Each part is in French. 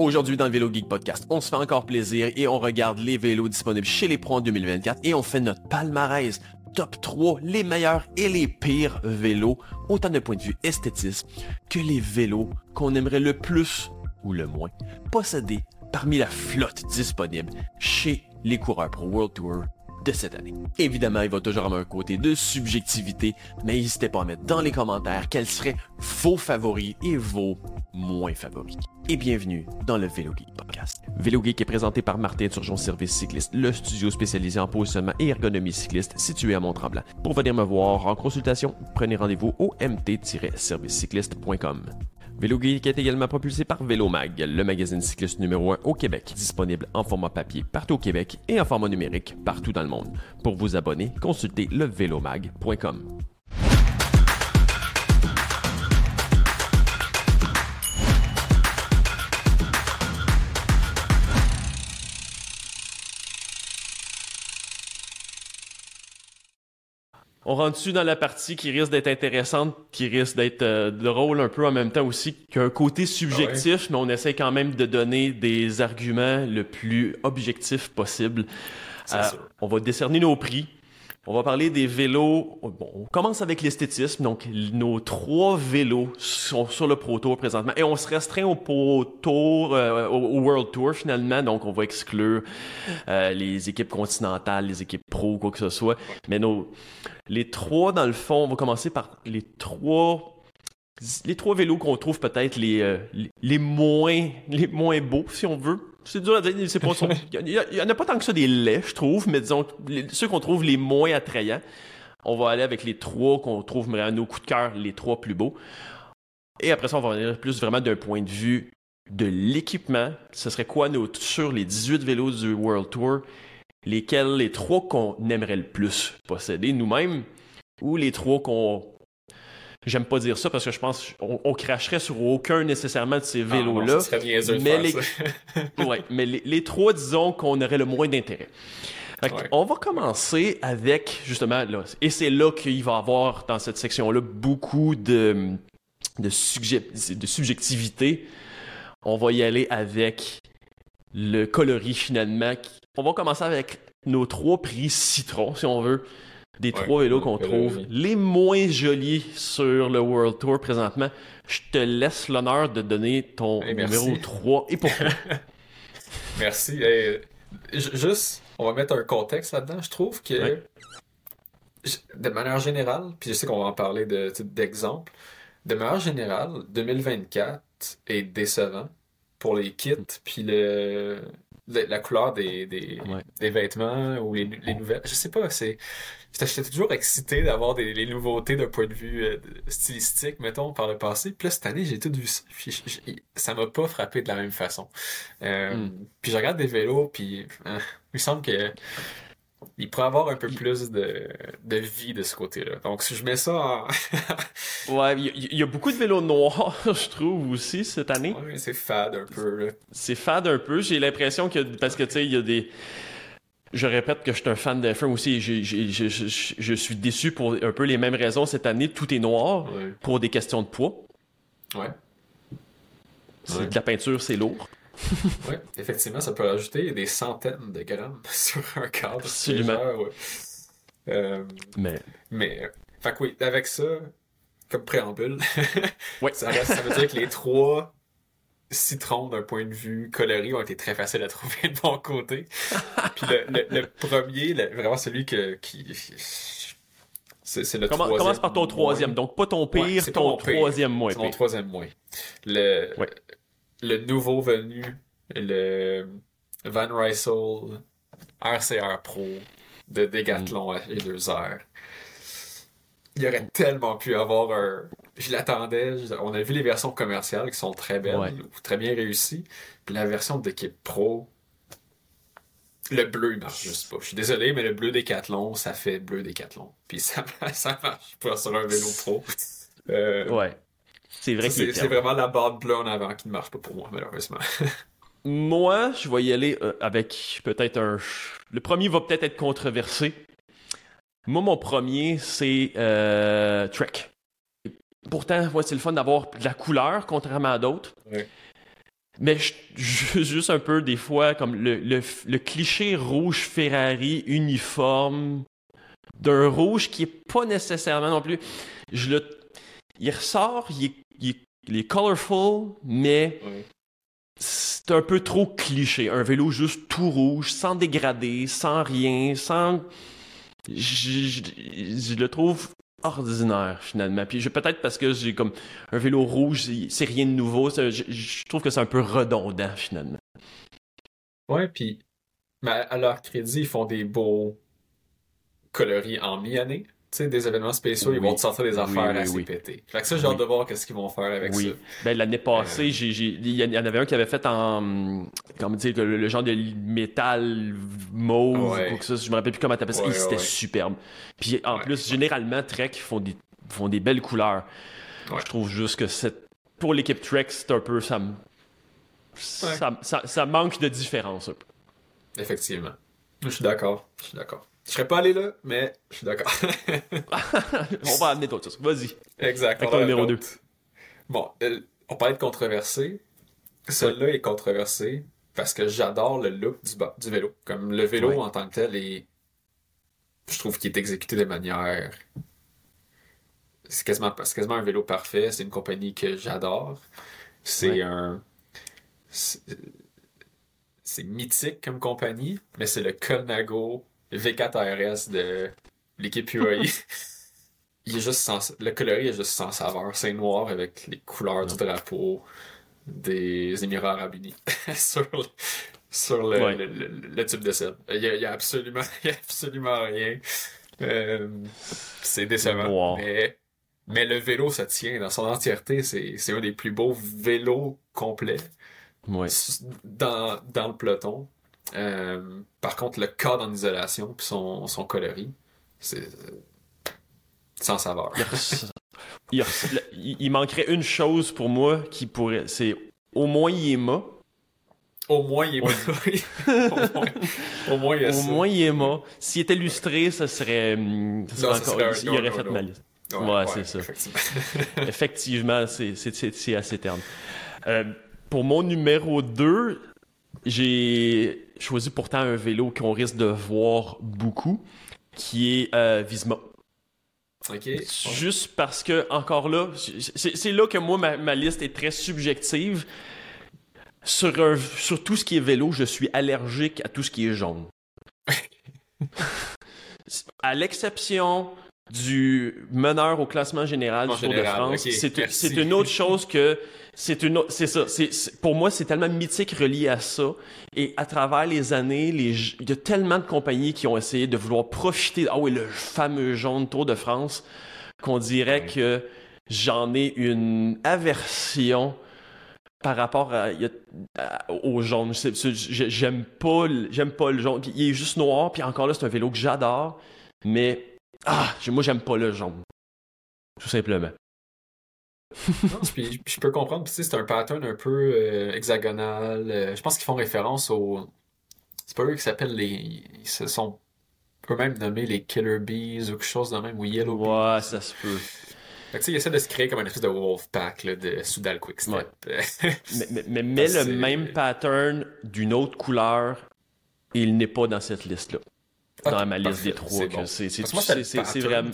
Aujourd'hui dans le Vélo Geek Podcast, on se fait encore plaisir et on regarde les vélos disponibles chez les pros en 2024 et on fait notre palmarès. Top 3 les meilleurs et les pires vélos, autant de point de vue esthétisme que les vélos qu'on aimerait le plus ou le moins posséder parmi la flotte disponible chez les coureurs pro World Tour de cette année. Évidemment, il va toujours avoir un côté de subjectivité, mais n'hésitez pas à mettre dans les commentaires quels seraient vos favoris et vos moins favoris. Et bienvenue dans le Vélo Podcast. Vélo est présenté par Martin Turgeon Service Cycliste, le studio spécialisé en positionnement et ergonomie cycliste situé à Mont-Tremblant. Pour venir me voir en consultation, prenez rendez-vous au mt-servicecycliste.com. Vélo Geek est également propulsé par Vélomag, le magazine cycliste numéro 1 au Québec, disponible en format papier partout au Québec et en format numérique partout dans le monde. Pour vous abonner, consultez levélomag.com. On rentre dessus dans la partie qui risque d'être intéressante, qui risque d'être euh, drôle un peu en même temps aussi, qu'un côté subjectif, mais on essaie quand même de donner des arguments le plus objectif possible. Euh, on va décerner nos prix. On va parler des vélos. Bon, on commence avec l'esthétisme. Donc, nos trois vélos sont sur le Pro Tour présentement. Et on se restreint au Pro Tour, euh, au World Tour finalement. Donc, on va exclure euh, les équipes continentales, les équipes pro, quoi que ce soit. Mais nos, les trois, dans le fond, on va commencer par les trois les trois vélos qu'on trouve peut-être les, euh, les, les moins les moins beaux si on veut c'est dur à dire. C'est pas, il y, en a pas tant que ça des laits, je trouve, mais disons ceux qu'on trouve les moins attrayants. On va aller avec les trois qu'on trouve à nos coups de cœur, les trois plus beaux. Et après ça, on va revenir plus vraiment d'un point de vue de l'équipement. Ce serait quoi nos, sur les 18 vélos du World Tour, lesquels les trois qu'on aimerait le plus posséder nous-mêmes, ou les trois qu'on J'aime pas dire ça parce que je pense qu'on cracherait sur aucun nécessairement de ces ah, vélos-là. mais, les... ouais, mais les, trois, disons qu'on aurait le moins d'intérêt. On va commencer avec, justement, là, et c'est là qu'il va y avoir dans cette section-là beaucoup de, de, de subjectivité. On va y aller avec le coloris finalement. On va commencer avec nos trois prix citron, si on veut des trois vélos qu'on trouve les moins jolis sur le World Tour présentement. Je te laisse l'honneur de donner ton numéro 3 et pourquoi? merci. juste, on va mettre un contexte là-dedans. Je trouve que, de manière générale, puis je sais qu'on va en parler d'exemples, de, de manière générale, 2024 est décevant pour les kits, puis le, la couleur des, des, des, vêtements ou les, les, nouvelles. Je sais pas, c'est. J'étais toujours excité d'avoir des les nouveautés d'un point de vue euh, stylistique, mettons, par le passé. Puis là, cette année, j'ai tout vu ça. Puis ça m'a pas frappé de la même façon. Euh, hmm. Puis je regarde des vélos, puis hein, il me semble que il pourrait avoir un peu plus de, de vie de ce côté-là. Donc, si je mets ça en... ouais, il y, a beaucoup de vélos noirs, je trouve, aussi, cette année. Ouais, c'est fade un peu. C'est fade un peu. J'ai l'impression que, parce que, tu sais, il y a des... Je répète que je suis un fan de F1 aussi. Je, je, je, je, suis déçu pour un peu les mêmes raisons cette année. Tout est noir pour des questions de poids. Ouais. De la peinture, c'est lourd oui, effectivement, ça peut rajouter des centaines de grammes sur un cadre. Absolument. Euh, mais. Mais. Euh, fait que oui, avec ça, comme préambule, ça, veut dire que les trois citrons d'un point de vue coloris ont été très faciles à trouver de mon côté. Puis le, premier, vraiment celui que, qui. C'est le troisième. Commence par ton troisième, donc pas ton pire, ton, troisième moins. Mon troisième moins. Le, le nouveau venu, le Van Rysel RCR Pro de Decathlon à 2 heures. Il aurait tellement pu avoir un. Je l'attendais. On a vu les versions commerciales qui sont très belles, très bien réussies. Puis la version d'équipe pro, le bleu, il marche juste pas. Je suis désolé, mais le bleu Decathlon, ça fait bleu Decathlon. Puis ça, ça marche pas sur un vélo pro. Euh, ouais. C'est vrai que c'est vraiment la barre bleue en avant qui ne marche pas pour moi, malheureusement. moi, je vais y aller euh, avec peut-être un. Le premier va peut-être être controversé. Moi, mon premier, c'est euh, Trek. Pourtant, c'est le fun d'avoir de la couleur, contrairement à d'autres. mais juste un peu des fois comme le, le, cliché rouge Ferrari uniforme d'un rouge qui est pas nécessairement non plus. Je le, il ressort, il est, il est, colorful, mais c'est un peu trop cliché. Un vélo juste tout rouge, sans dégradé, sans rien, sans. Je, le trouve ordinaire finalement. Puis peut-être parce que j'ai comme un vélo rouge, c'est rien de nouveau. Je, trouve que c'est un peu redondant finalement. Ouais, puis mais à leur crédit, ils font des beaux coloris en mi-année sais, des événements spéciaux, ils vont te sortir des affaires assez oui. pétées. Fait que ça, j'ai hâte de voir qu'est-ce qu'ils vont faire avec ça. Ben, l'année passée, euh. il y en avait un qui avait fait en, comment dire, le, le genre de métal mauve, ou que ça, je me rappelle plus comment t'appelles ça, c'était superbe. Puis en plus, généralement, Trek font des, font des belles couleurs. Je trouve juste que c'est, pour l'équipe Trek, c'est un peu, ça, ça, ça, ça manque de différence un peu. Effectivement. Je suis d'accord. Je suis d'accord. Je serais pas allé là, mais je suis d'accord. on va amener d'autres choses. Vas-y. Exact. Avec numéro 2. Bon, euh, on parlait de controversé. Celui-là est controversé parce que j'adore le look du, du vélo. Comme le vélo en tant que tel, est... je trouve qu'il est exécuté de manière. C'est quasiment, quasiment un vélo parfait. C'est une compagnie que j'adore. C'est un. C'est mythique comme compagnie, mais c'est le Colnago V4 RS de l'équipe UAE. il est juste sans... Le coloris est juste sans saveur. C'est noir avec les couleurs du drapeau des Émirats Arabes Unis sur, le, sur le, le, tube de sel. Il n'y a, absolument, absolument rien. Euh, c'est décevant. Mais, mais le vélo, ça tient dans son entièreté. C'est un des plus beaux vélos complets dans, dans le peloton. Euh, par contre, le cadre en isolation puis son, son coloris, c'est sans saveur. il, manquerait une chose pour moi qui pourrait. C'est au moins il est mât. Au moins il est mât. au, moins, il Au moins il est mât. S'il était illustré, ça serait. Hmm, ça serait encore, il, aurait fait mal. Ouais, c'est ça. Effectivement, c'est assez terne. Euh, pour mon numéro 2, j'ai choisi pourtant un vélo qu'on risque de voir beaucoup, qui est euh, Visma. Juste parce que, encore là, c'est là que moi, ma, liste est très subjective. Sur, sur tout ce qui est vélo, je suis allergique à tout ce qui est jaune. à l'exception du meneur au classement général du Tour de France, c'est une autre chose que c'est une, c'est ça. C'est, pour moi, c'est tellement mythique relié à ça. Et à travers les années, les, il y a tellement de compagnies qui ont essayé de vouloir profiter. Ah oui, le fameux jaune Tour de France, qu'on dirait que j'en ai une aversion par rapport à, au jaune. j'aime pas, j'aime pas le jaune. il est juste noir. Puis encore là, c'est un vélo que j'adore. Mais ah, moi, j'aime pas le jaune. Tout simplement puis, je peux comprendre, puis c'est un pattern un peu euh, hexagonal. Euh, je pense qu'ils font référence au. C'est pas eux qui s'appellent les. Ils se sont eux-mêmes nommés les Killer Bees ou quelque chose de même, ou Yellow Bees. Ouais, ça se peut. Fait que, ils essaient de se créer comme un espèce de wolf pack là, de Soudal Quickstep. mais, mais, mais le même pattern d'une autre couleur, il n'est pas dans cette liste-là. Dans ma liste des trois. C'est c'est vraiment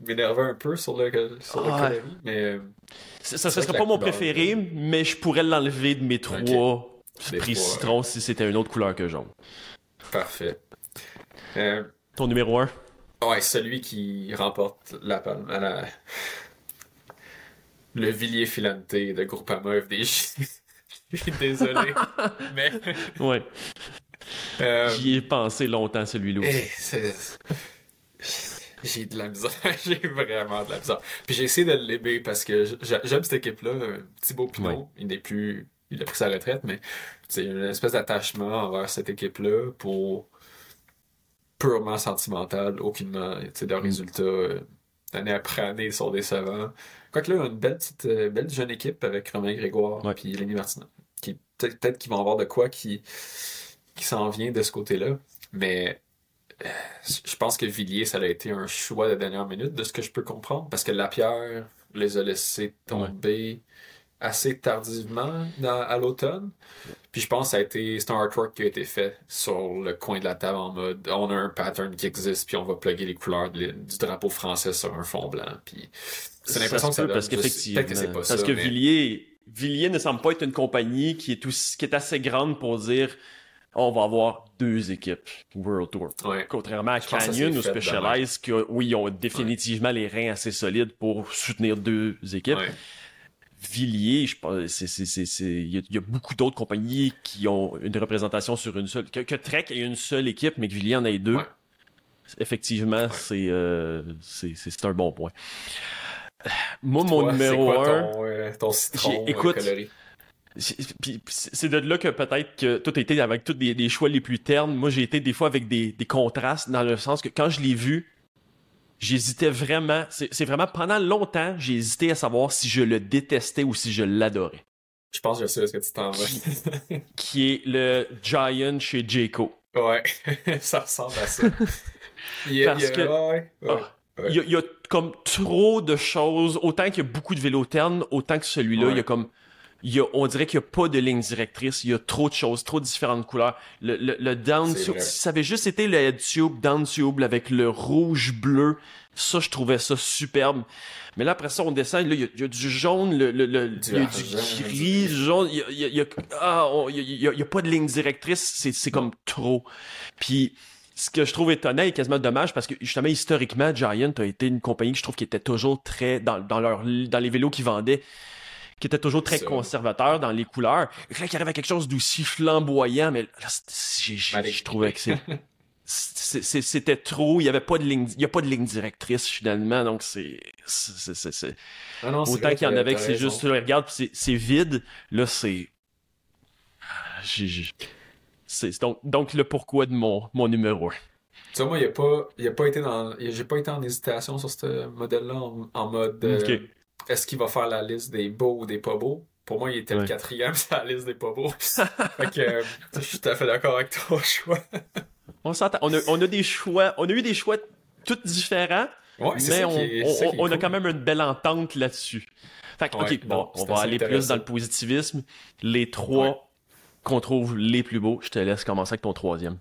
m'énervait un peu sur le, sur le coloris, mais... Euh, ça, serait pas mon préféré, mais je pourrais l'enlever de mes trois prix citron si c'était une autre couleur que jaune. Parfait. Euh, Ton numéro 1? Ouais, celui qui remporte la palme à la... Le Villiers Filante de Groupama FDJ. Je suis désolé, mais... Ouais. Euh, J'y ai pensé longtemps, celui-là aussi. Eh, j'ai de la misère. j'ai vraiment de la misère. Puis j'ai essayé de l'aimer parce que j'aime cette équipe-là. Thibaut Pinot, il n'est plus. Il a pris sa retraite, mais c'est une espèce d'attachement envers cette équipe-là pour purement sentimental, aucunement. Tu de mm. résultats euh, année après année ils sont décevants. Quoique là, il a une belle petite euh, belle jeune équipe avec Romain Grégoire et puis Lenny Martinat. Qui, peut-être qu'ils vont avoir de quoi qui, qui s'en vient de ce côté-là. Mais je pense que Villiers, ça a été un choix de dernière minute, de ce que je peux comprendre, parce que Lapierre les a laissés tomber. assez tardivement à l'automne. Puis je pense que ça a été, c'est un artwork qui a été fait sur le coin de la table en mode on a un pattern qui existe, puis on va plugger les couleurs du drapeau français sur un fond blanc. Puis c'est l'impression que ça Parce qu'effectivement, parce que Villiers, Villiers ne semble pas être une compagnie qui est, qui est assez grande pour dire on va avoir deux équipes World Tour. Contrairement à Canyon ou Specialized, qui, oui, ils ont définitivement les reins assez solides pour soutenir deux équipes. Villiers, je pense, il y, a beaucoup d'autres compagnies qui ont une représentation sur une seule. Que, Trek ait une seule équipe, mais que Villiers en ait deux. Effectivement, euh, c'est c'est un bon point. Moi, mon numéro un. Euh, ton, citron euh, écoute, c'est de là que peut-être que tout a été avec tous des, choix les plus ternes. Moi, j'ai été des fois avec des, des contrastes dans le sens que quand je l'ai vu, j'hésitais vraiment. C'est vraiment pendant longtemps, j'ai hésité à savoir si je le détestais ou si je l'adorais. Je pense que je sais ce que tu t'en vas. qui est le Giant chez Jayco. Ouais, ça ressemble à ça. Parce que. Ah, il y, a, comme trop de choses, autant qu'il y a beaucoup de vélos ternes, autant que celui-là, il y a comme on dirait qu'il n'y a pas de ligne directrice, il y a trop de choses, trop de différentes couleurs. Le, le, down tube, si ça avait juste été le tube, down tube avec le rouge bleu, ça, je trouvais ça superbe. Mais là, après ça, on descend, là, il y, a du jaune, le, le, le il y a du gris, du jaune, il y a, il y a, ah, il y a, il y a pas de ligne directrice, c'est, c'est comme trop. Puis, ce que je trouve étonnant et quasiment dommage parce que justement historiquement Giant a été une compagnie que je trouve qui était toujours très dans, dans leur dans les vélos qu'ils vendaient qui était toujours très conservateur dans les couleurs. Et là, il arrive à quelque chose d'aussi flamboyant, mais là, je trouvais que c'était trop. Il y avait pas de ligne, il y a pas de ligne directrice finalement, donc c'est, c'est, ah autant qu'il y en avait que c'est juste, là, regarde, c'est vide. Là, c'est, c'est donc, donc le pourquoi de mon, mon numéro. Tu sais, moi, il a pas, il a pas été dans, j'ai pas été en hésitation sur ce modèle-là en, mode. Euh, est-ce qu'il va faire la liste des beaux ou des pas beaux? Pour moi, il était le quatrième sur la liste des pas beaux. fait que euh, je suis tout à fait d'accord avec ton choix. on s'entend. On a, des choix. On a eu des choix tous différents. mais on, a quand même une belle entente là-dessus. Fait que, ok, bon, on va aller plus dans le positivisme. Les trois qu'on trouve les plus beaux, je te laisse commencer avec ton troisième.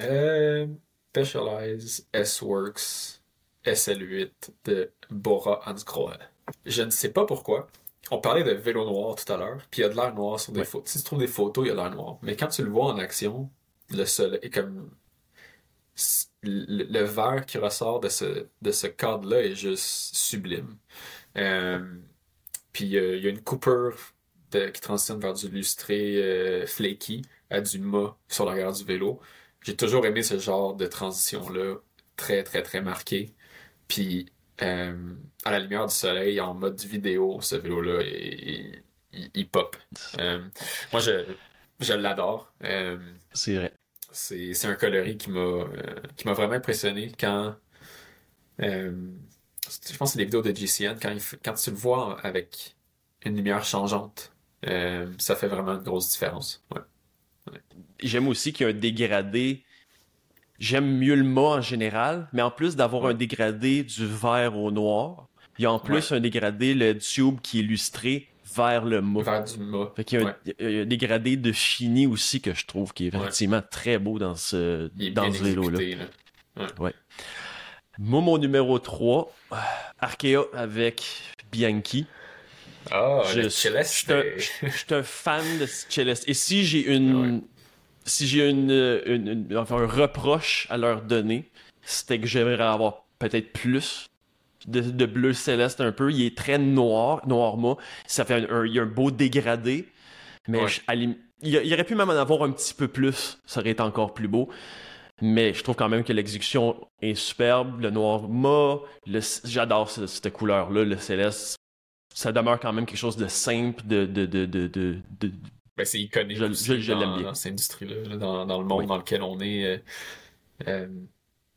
Euh, Specialized S-Works SL8 de Bora Hansgrohe. Je ne sais pas pourquoi. On parlait de vélo noir tout à l'heure, puis il y a de l'air noir sur des photos. Si tu trouves des photos, il y a de l'air noir. Mais quand tu le vois en action, le sol est comme. Le, vert qui ressort de ce, de ce cadre-là est juste sublime. Euh, puis il y a une coupure qui transitionne vers du lustré euh, flaky à du mât sur l'arrière du vélo. J'ai toujours aimé ce genre de transition-là, très, très, très marqué. Puis euh, à la lumière du soleil, en mode vidéo, ce vélo-là, il, pop. Euh, moi, je, je l'adore. Euh, c'est vrai. C'est un coloris qui m'a qui m'a vraiment impressionné quand. je pense que c'est des vidéos de GCN, quand, quand tu le vois avec une lumière changeante, ça fait vraiment une grosse différence. J'aime aussi qu'il y a un dégradé J'aime mieux le mât en général, mais en plus d'avoir un dégradé du vert au noir, il y a en plus un dégradé, le tube qui est illustré vers le mât. Vers du mât. Fait qu'il y, a un dégradé de fini aussi que je trouve qui est effectivement très beau dans ce, dans ce vélo-là. Ouais. Moi, mon numéro 3, Arkea avec Bianchi. Ah, je, suis un fan de Celeste. Et si j'ai une, si j'ai une, enfin, un reproche à leur donner, c'était que j'aimerais avoir peut-être plus de, bleu céleste un peu. Il est très noir, noir moi. Ça fait un, il y a un beau dégradé. Mais il, aurait pu même en avoir un petit peu plus. Ça aurait été encore plus beau. Mais je trouve quand même que l'exécution est superbe. Le noir mât, j'adore cette, couleur-là, le céleste. Ça demeure quand même quelque chose de simple, de, de, de, de, ben, c'est iconique je, je, dans, dans, cette industrie-là, dans, dans, le monde dans lequel on est. Euh, euh,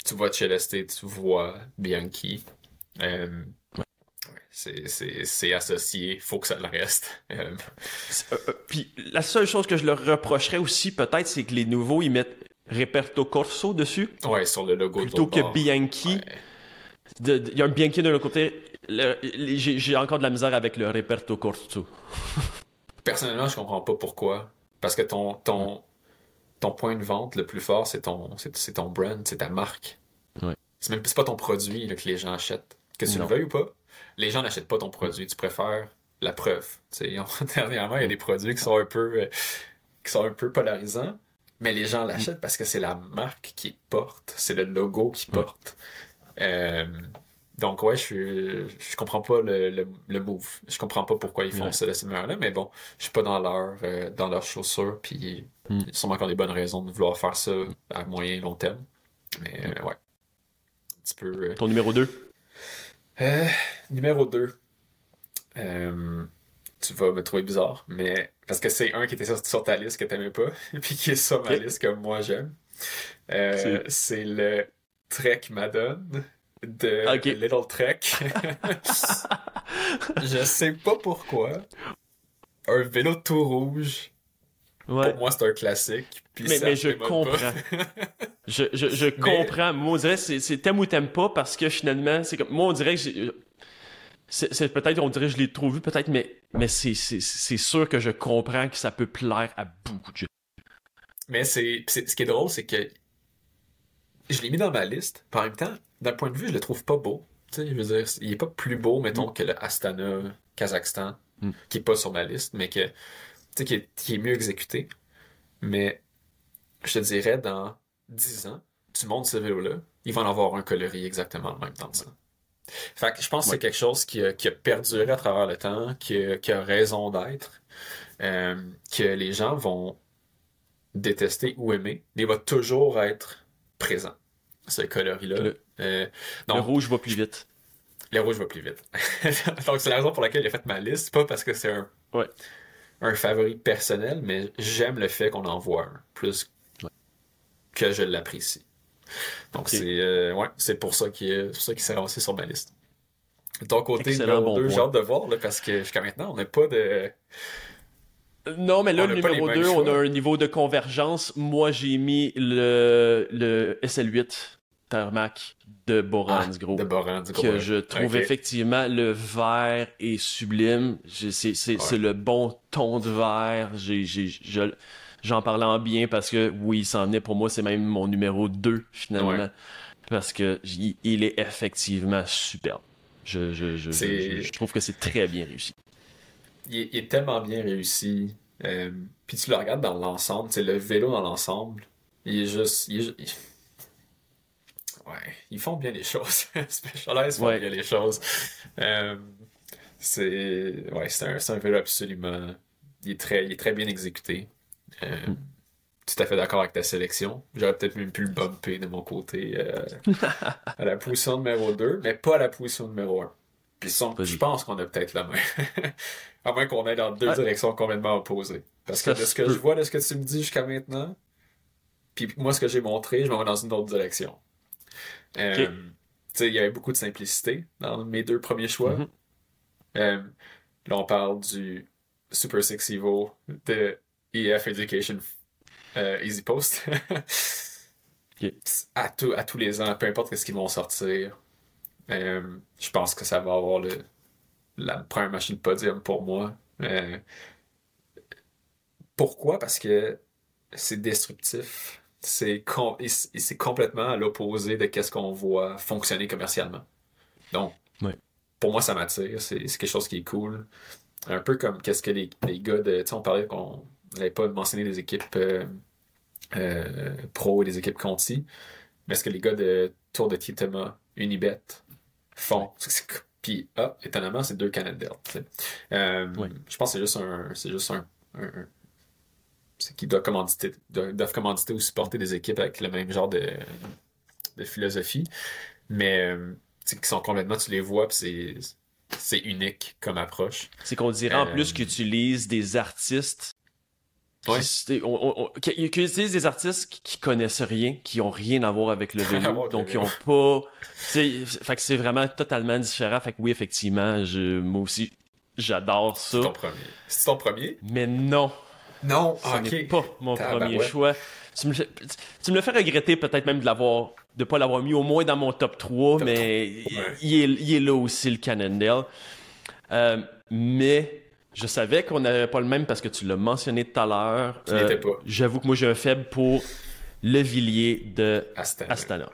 tu vois Celeste, tu vois Bianchi. Euh, c'est associé, faut que ça le reste. Puis la seule chose que je leur reprocherais aussi, peut-être, c'est que les nouveaux, ils mettent Reperto Corso dessus. Ouais, sur le logo. Plutôt que Bianchi. Il y a un Bianchi de l'autre côté, j'ai encore de la misère avec le reperto corto. Personnellement, je comprends pas pourquoi. Parce que ton, ton, ton point de vente le plus fort, c'est ton, c'est, ton brand, c'est ta marque. Ouais. C'est même pas ton produit que les gens achètent. Que tu le veuilles ou pas, les gens n'achètent pas ton produit. Tu préfères la preuve. dernièrement, il y a des produits qui sont un peu, euh, qui sont un peu polarisants, mais les gens l'achètent parce que c'est la marque qui porte, c'est le logo qui porte. Euh, donc ouais, je je comprends pas le, le, move. Je comprends pas pourquoi ils font ça de cette manière-là, mais bon, je suis pas dans leur euh, dans leurs chaussures, puis mm. il y a sûrement encore des bonnes raisons de vouloir faire ça à moyen et long terme. Mais euh, ouais. Un petit peu. Ton numéro 2? numéro 2. tu vas me trouver bizarre, mais parce que c'est un qui était sur, ta liste que t'aimais pas, puis qui est sur ma liste que moi j'aime. c'est le Trek Madone de Little Trek. je sais pas pourquoi. Un vélo tout rouge. Pour moi, c'est un classique. mais, mais je comprends. je, je, je comprends. Moi, on dirait c'est, c'est t'aimes ou t'aimes pas parce que finalement, c'est comme. Moi, on dirait que c'est, peut-être, on dirait que je l'ai trop vu, peut-être, mais, mais c'est, sûr que je comprends que ça peut plaire à beaucoup de gens. Mais c'est, c'est ce qui est drôle, c'est que je l'ai mis dans ma liste. Par même temps, d'un point de vue, je le trouve pas beau. je veux dire, il est pas plus beau, mettons, mm. que le Astana Kazakhstan, mm. qui est pas sur ma liste, mais que, qui est, qui est mieux exécuté. Mais je te dirais, dans 10 ans, tu montes ce vélo-là, il va en avoir un coloris exactement le même dans ça. Fait que je pense que c'est quelque chose qui a, qui a, perduré à travers le temps, qui a, qui a raison d'être, euh, que les gens vont détester ou aimer, mais il va toujours être présent, ce coloris-là. Le, euh, le rouge va plus vite. Le rouge va plus vite. donc, c'est la raison pour laquelle j'ai fait ma liste. Pas parce que c'est un, un favori personnel, mais j'aime le fait qu'on en voit un, plus que je l'apprécie. Donc, c'est euh, ouais, pour ça qu'il s'est ramassé sur ma liste. Ton côté, numéro 2, j'ai hâte de voir, là, parce que jusqu'à maintenant, on n'a pas de... Non, mais là, le numéro 2, on a un niveau de convergence. Moi, j'ai mis le, le SL8 Tarmac de Borans, ah, gros. De Borans, gros. Que je trouve effectivement le vert est sublime. C'est le bon ton de vert. J'en parlais en bien parce que oui, il s'en est pour moi, c'est même mon numéro 2 finalement. Parce que il est effectivement superbe. Je, je, je, je, trouve que c'est très bien réussi. Il est, tellement bien réussi. Euh, puis tu le regardes dans l'ensemble, c'est le vélo dans l'ensemble. Il est juste. Ouais, ils font bien les choses. Specialized font bien les choses. Euh, c'est ouais, c'est un, un, vélo absolument. Il est très, il est très bien exécuté. Euh, hmm. Tout à fait d'accord avec ta sélection. J'aurais peut-être même pu le bumper de mon côté euh, à la position numéro 2, mais pas à la position numéro 1. Puis je pense qu'on a peut-être la main. à moins qu'on aille dans deux directions complètement opposées. Parce que de ce que je vois, de ce que tu me dis jusqu'à maintenant, puis moi, ce que j'ai montré, je m'en vais dans une autre direction. Euh, il y avait beaucoup de simplicité dans mes deux premiers choix. Euh, là, on parle du Super Six Evo de EF Education euh, Easy Post. à, à tous les ans, peu importe ce qu'ils vont sortir, je pense que ça va avoir le, la première machine podium pour moi. pourquoi? Parce que c'est destructif c'est c'est complètement à l'opposé de ce qu'on voit fonctionner commercialement. Donc, pour moi, ça m'attire. C'est quelque chose qui est cool. Un peu comme qu'est-ce que les, les, gars de. Tu sais, on parlait qu'on n'avait pas mentionné des équipes euh, euh, pro et des équipes Conti. Mais ce que les gars de Tour de Tietema, Unibet font? Puis, ah, étonnamment, c'est deux Canadiens. Euh, je pense que c'est juste un. Juste qu'ils doivent commanditer, doivent commanditer ou supporter des équipes avec le même genre de, de philosophie. Mais euh, qui sont complètement, tu les vois, c'est c'est unique comme approche. C'est qu'on dirait en plus euh, qu'ils utilisent des artistes qui, on, utilisent des artistes qui, connaissent rien, qui ont rien à voir avec le vélo, donc ils ont pas. Fait que c'est vraiment totalement différent. Fait que oui, effectivement, je, moi aussi, j'adore ça. C'est ton premier. C'est ton premier? Mais non, non, ce n'est pas mon premier choix. Tu me, tu me le fais regretter peut-être même de l'avoir de pas l'avoir mis au moins dans mon top 3, mais il, est, là aussi, le Cannondale. Euh, mais je savais qu'on n'avait pas le même parce que tu l'as mentionné tout à l'heure. Euh, j'avoue que moi, j'ai un faible pour le Villiers de Astana.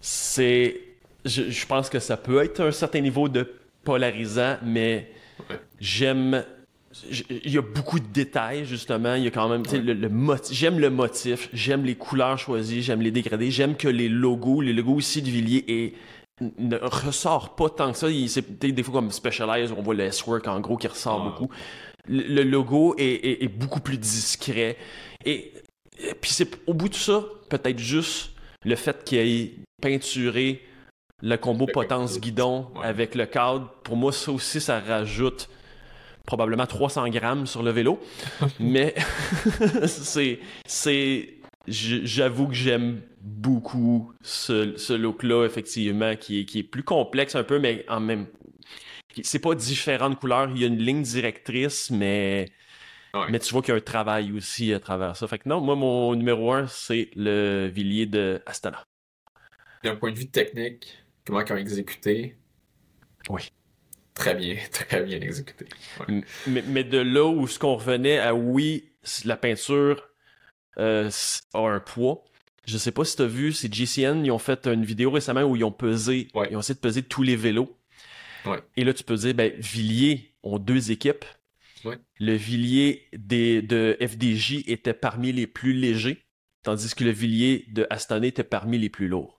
C'est... Je, pense que ça peut être un certain niveau de polarisant, mais j'aime il y a beaucoup de détails justement. Il y a quand même le, le j'aime le motif j'aime les couleurs choisies j'aime les dégradés j'aime que les logos les logos ici de Villiers et ne ressort pas tant que ça. C'est des fois comme Specialized on voit le S-Work en gros qui ressort ah. beaucoup. Le, logo est, est, beaucoup plus discret. Et, puis c'est au bout de ça peut-être juste le fait qu'il ait peinturé le combo potence guidon avec le cadre pour moi ça aussi ça rajoute probablement 300 grammes sur le vélo. mais c'est, c'est, j'avoue que j'aime beaucoup ce, ce look-là, effectivement, qui est, qui est plus complexe un peu, mais en même c'est pas différentes couleurs. Il y a une ligne directrice, mais, mais tu vois qu'il y a un travail aussi à travers ça. Fait que non, moi, mon numéro un, c'est le Villiers de Astana. D'un point de vue technique, comment ils ont exécuté? Oui très bien, très bien exécuté. Mais, de là où ce qu'on revenait à oui, la peinture euh, a un poids. Je sais pas si tu as vu, c'est GCN, ils ont fait une vidéo récemment où ils ont pesé, ils ont essayé de peser tous les vélos. Et là, tu peux dire, ben, Villiers ont deux équipes. Le Villiers des, de FDJ était parmi les plus légers, tandis que le Villiers de Astana était parmi les plus lourds.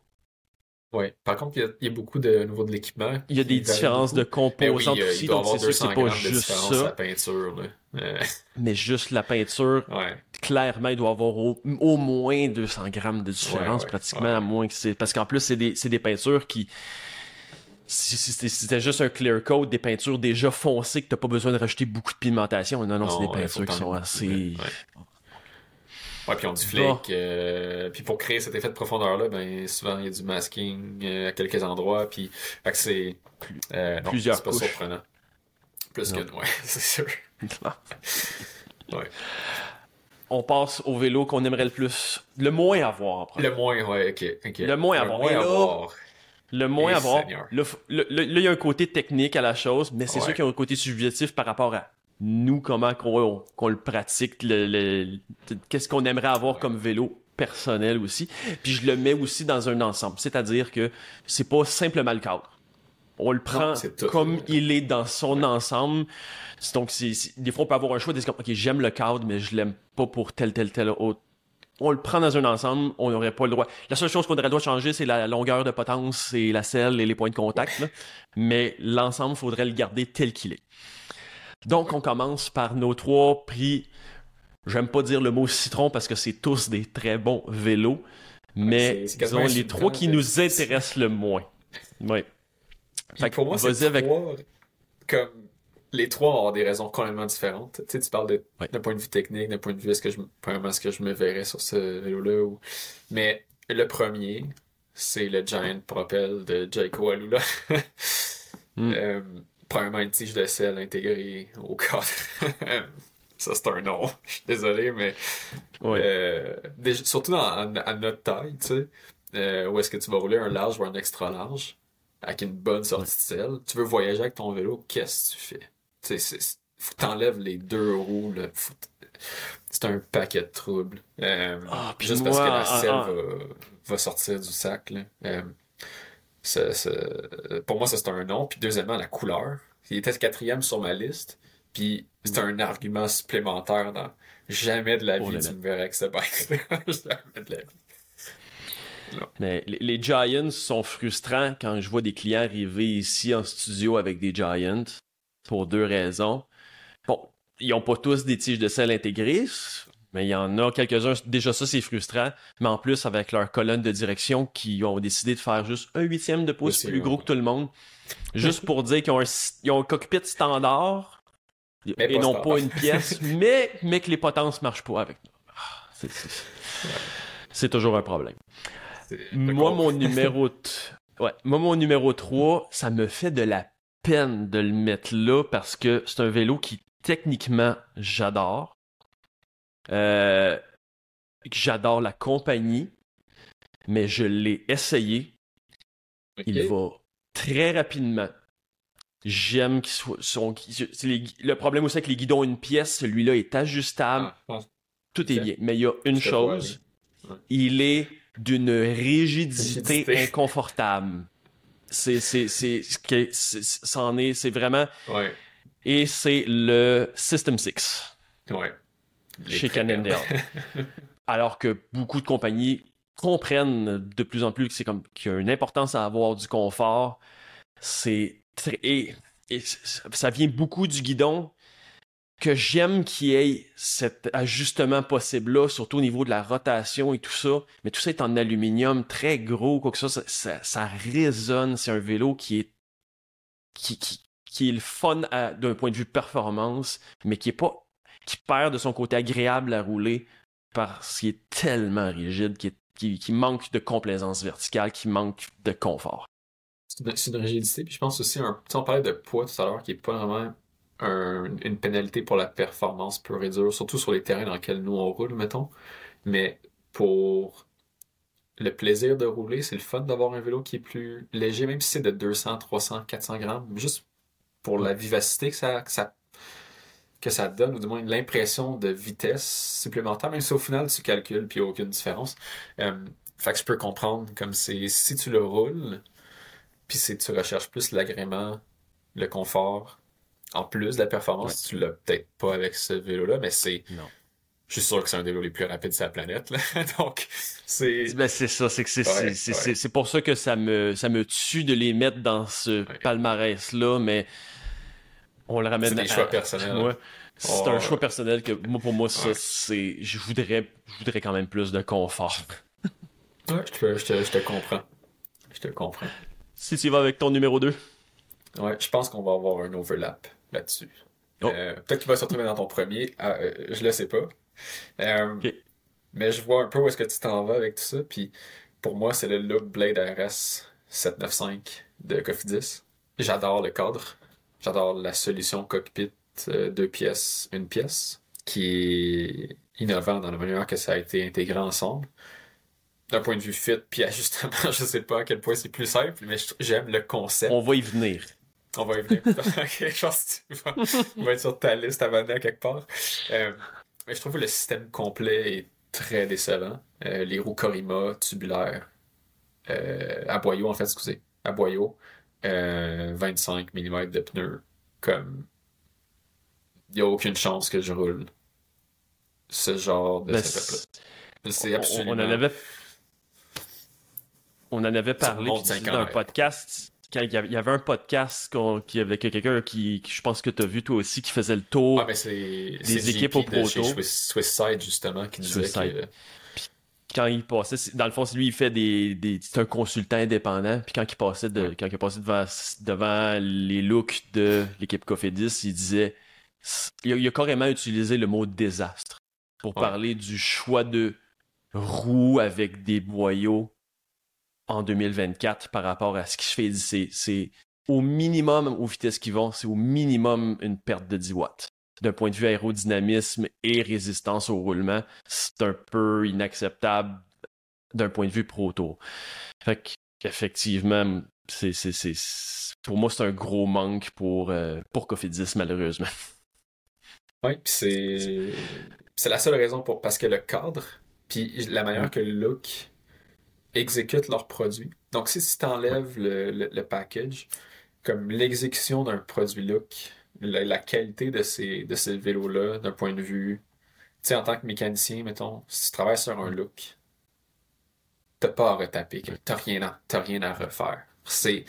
Oui. Par contre, il y, a, beaucoup de niveau de l'équipement. Il y a des différences de composantes ben aussi, donc c'est sûr que c'est pas juste ça. La peinture, euh. Mais juste la peinture, clairement, il doit avoir au, moins 200 grammes de différence, pratiquement, à moins que c'est... Parce qu'en plus, c'est des, des peintures qui si c'était juste un clear coat, des peintures déjà foncées que t'as pas besoin de rajouter beaucoup de pigmentation. Non, non, c'est des peintures qui sont assez. Ouais, puis on dit flic. Euh, puis pour créer cet effet de profondeur-là, ben souvent il y a du masking euh, à quelques endroits. Puis c'est euh, plusieurs C'est pas surprenant. Plus que ouais, c'est sûr. ouais. On passe au vélo qu'on aimerait le plus, le moins avoir. Le moins, ouais, ok, ok. Le moins avoir. Le moins avoir. Le moins avoir. Là, il y a un côté technique à la chose, mais c'est sûr qu'il y a un côté subjectif par rapport à nous, comment qu'on le pratique, le, qu'est-ce qu'on aimerait avoir comme vélo personnel aussi. Puis je le mets aussi dans un ensemble. C'est-à-dire que c'est pas simplement le cadre. On le prend comme il est dans son ensemble. Donc, des fois, on peut avoir un choix de dire, OK, j'aime le cadre, mais je l'aime pas pour tel, tel, tel autre. On le prend dans un ensemble, on n'aurait pas le droit. La seule chose qu'on aurait le droit de changer, c'est la longueur de potence et la selle et les points de contact. Mais l'ensemble, il faudrait le garder tel qu'il est. Donc, on commence par nos trois prix. J'aime pas dire le mot citron parce que c'est tous des très bons vélos, mais disons les trois qui nous intéressent le moins. Oui. pour moi, c'est avec... comme les trois ont des raisons complètement différentes. Tu sais, tu parles d'un point de vue technique, d'un point de vue est-ce que je, est-ce que je me verrais sur ce vélo-là ou... Mais le premier, c'est le Giant Propel de Jaco Alula. Euh, premièrement une tige de sel intégrée au cadre. ça, c'est un nom. Je suis désolé, mais. Euh, surtout à notre taille, tu sais. Euh, où est-ce que tu vas rouler un large ou un extra large avec une bonne sortie de sel. Tu veux voyager avec ton vélo, qu'est-ce que tu fais? Tu sais, faut que t'enlèves les deux roues, C'est un paquet de troubles. Euh, ah, juste parce que la ah, selle ah. va, sortir du sac, là. Euh, pour moi, ça c'est un nom. Puis deuxièmement, la couleur. Il était quatrième sur ma liste. Puis c'est un argument supplémentaire dans jamais de la vie tu me verrais avec ce bike jamais de la vie. Mais les, Giants sont frustrants quand je vois des clients arriver ici en studio avec des Giants pour deux raisons. Bon, ils n'ont pas tous des tiges de sel intégrées, mais il y en a quelques-uns, déjà ça c'est frustrant, mais en plus avec leur colonne de direction qui ont décidé de faire juste un huitième de pouce plus gros que tout le monde, juste pour dire qu'ils ont, un, cockpit standard et non pas une pièce, mais, mais que les potences marchent pas avec nous. Ah, c'est toujours un problème. Moi mon numéro ouais, moi mon numéro 3, ça me fait de la peine de le mettre là parce que c'est un vélo qui techniquement j'adore euh, j'adore la compagnie, mais je l'ai essayé. Il va très rapidement. J'aime qu'il soit. le problème aussi avec les guidons une pièce, celui-là est ajustable. Ah, Tout est bien. Mais il y a une chose. Il est d'une rigidité, inconfortable. C'est, c'est, c'est, c'en est, c'est vraiment. Et c'est le System 6. Ouais. Chez Cannondale. Alors que beaucoup de compagnies comprennent de plus en plus que c'est comme qu'il y a une importance à avoir du confort. C'est et, et ça vient beaucoup du guidon que j'aime qu'il y ait cet ajustement possible-là, surtout au niveau de la rotation et tout ça. Mais tout ça est en aluminium, très gros, quoi que ça, ça, ça, résonne. C'est un vélo qui est, qui, qui, qui est le fun d'un point de vue performance, mais qui est pas, qui perd de son côté agréable à rouler parce qu'il est tellement rigide, qui, qui, qui manque de complaisance verticale, qui manque de confort. C'est une, rigidité, puis je pense aussi, un, on parlait de poids tout à l'heure, qui est pas vraiment une pénalité pour la performance pure et dure, surtout sur les terrains dans lesquels nous on roule, mettons. Mais pour le plaisir de rouler, c'est le fun d'avoir un vélo qui est plus léger, même si c'est de 200, 300, 400 grammes, juste pour la vivacité que ça, que ça, que ça donne, ou du moins l'impression de vitesse supplémentaire, même si au final tu calcules puis il n'y a aucune différence. Euh, fait que je peux comprendre comme c'est si tu le roules, puis si tu recherches plus l'agrément, le confort, en plus de la performance, tu l'as peut-être pas avec ce vélo-là, mais c'est. Non. Je suis sûr que c'est un des vélos les plus rapides de la planète. Donc, c'est. Ben, c'est ça, c'est que c'est c'est pour ça que ça me, ça me tue de les mettre dans ce palmarès-là, mais on le ramène C'est des choix personnels. C'est un choix personnel que, moi, pour moi, ça, c'est. Je voudrais, je voudrais quand même plus de confort. ouais, je te, je, te, je te comprends. Je te comprends. Si tu vas avec ton numéro 2. Ouais, je pense qu'on va avoir un overlap là-dessus. Oh. Euh, peut-être qu'il va se retrouver dans ton premier, ah, euh, je le sais pas. Euh, mais je vois un peu où est-ce que tu t'en vas avec tout ça. Puis pour moi, c'est le look Blade RS 795 de Cofidis. J'adore le cadre. J'adore la solution cockpit deux pièces, une pièce, qui est innovant dans la manière que ça a été intégré ensemble. D'un point de vue fit puis ajustement, je sais pas à quel point c'est plus simple, mais j'aime le concept. On va y venir. On va y venir. ok, je pense que tu vas, être sur ta liste abonnée à quelque part. Euh, mais je trouve que le système complet est très décevant. Euh, les roues Corima tubulaires, euh, à boyau en fait, excusez, à boyau, 25 mm de pneus, comme il n'y a aucune chance que je roule ce genre de ben, C'est absolument. On en avait, on en avait parlé dans un podcast quand il y avait un podcast qui avec quelqu'un qui, je pense que tu as vu toi aussi qui faisait le tour ah, des équipes au proto. Side justement qui disait que... quand il passait dans le fond lui il fait des, des c'est un consultant indépendant puis quand il passait de quand il passait devant devant les looks de l'équipe Cofidis il disait il a, carrément utilisé le mot désastre pour parler du choix de roues avec des boyaux en 2024 par rapport à ce qui se fait ici. C'est au minimum, aux vitesses qui vont, c'est au minimum une perte de 10 watts. D'un point de vue aérodynamisme et résistance au roulement, c'est un peu inacceptable d'un point de vue proto. Fait qu'effectivement, c'est, c'est, pour moi, c'est un gros manque pour, euh, pour Cofidis, malheureusement. Oui, puis c'est, c'est la seule raison pour, parce que le cadre, puis la manière que le look exécutent leurs produits. Donc, si tu enlèves le, le, package, comme l'exécution d'un produit look, la, qualité de ces, de ces vélos-là, d'un point de vue, tu sais, en tant que mécanicien, mettons, si tu travailles sur un look, t'as pas à retaper, t'as rien à, rien à refaire. C'est,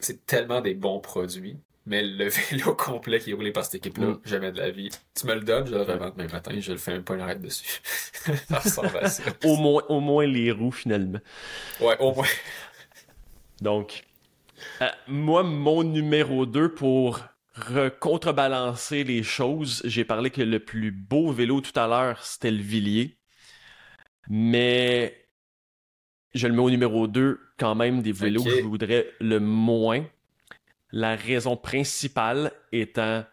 c'est tellement des bons produits mais le vélo complet qui est roulé par cette équipe-là, mm. jamais de la vie. Tu me le donnes, je le revends demain matin, je le fais un peu une arrête dessus. ça ressemble à ça. au, moins, au moins les roues, finalement. Ouais, au moins. Donc, euh, moi, mon numéro 2 pour contrebalancer les choses, j'ai parlé que le plus beau vélo tout à l'heure, c'était le Villiers. Mais je le mets au numéro 2 quand même des vélos que je voudrais le moins. La raison principale étant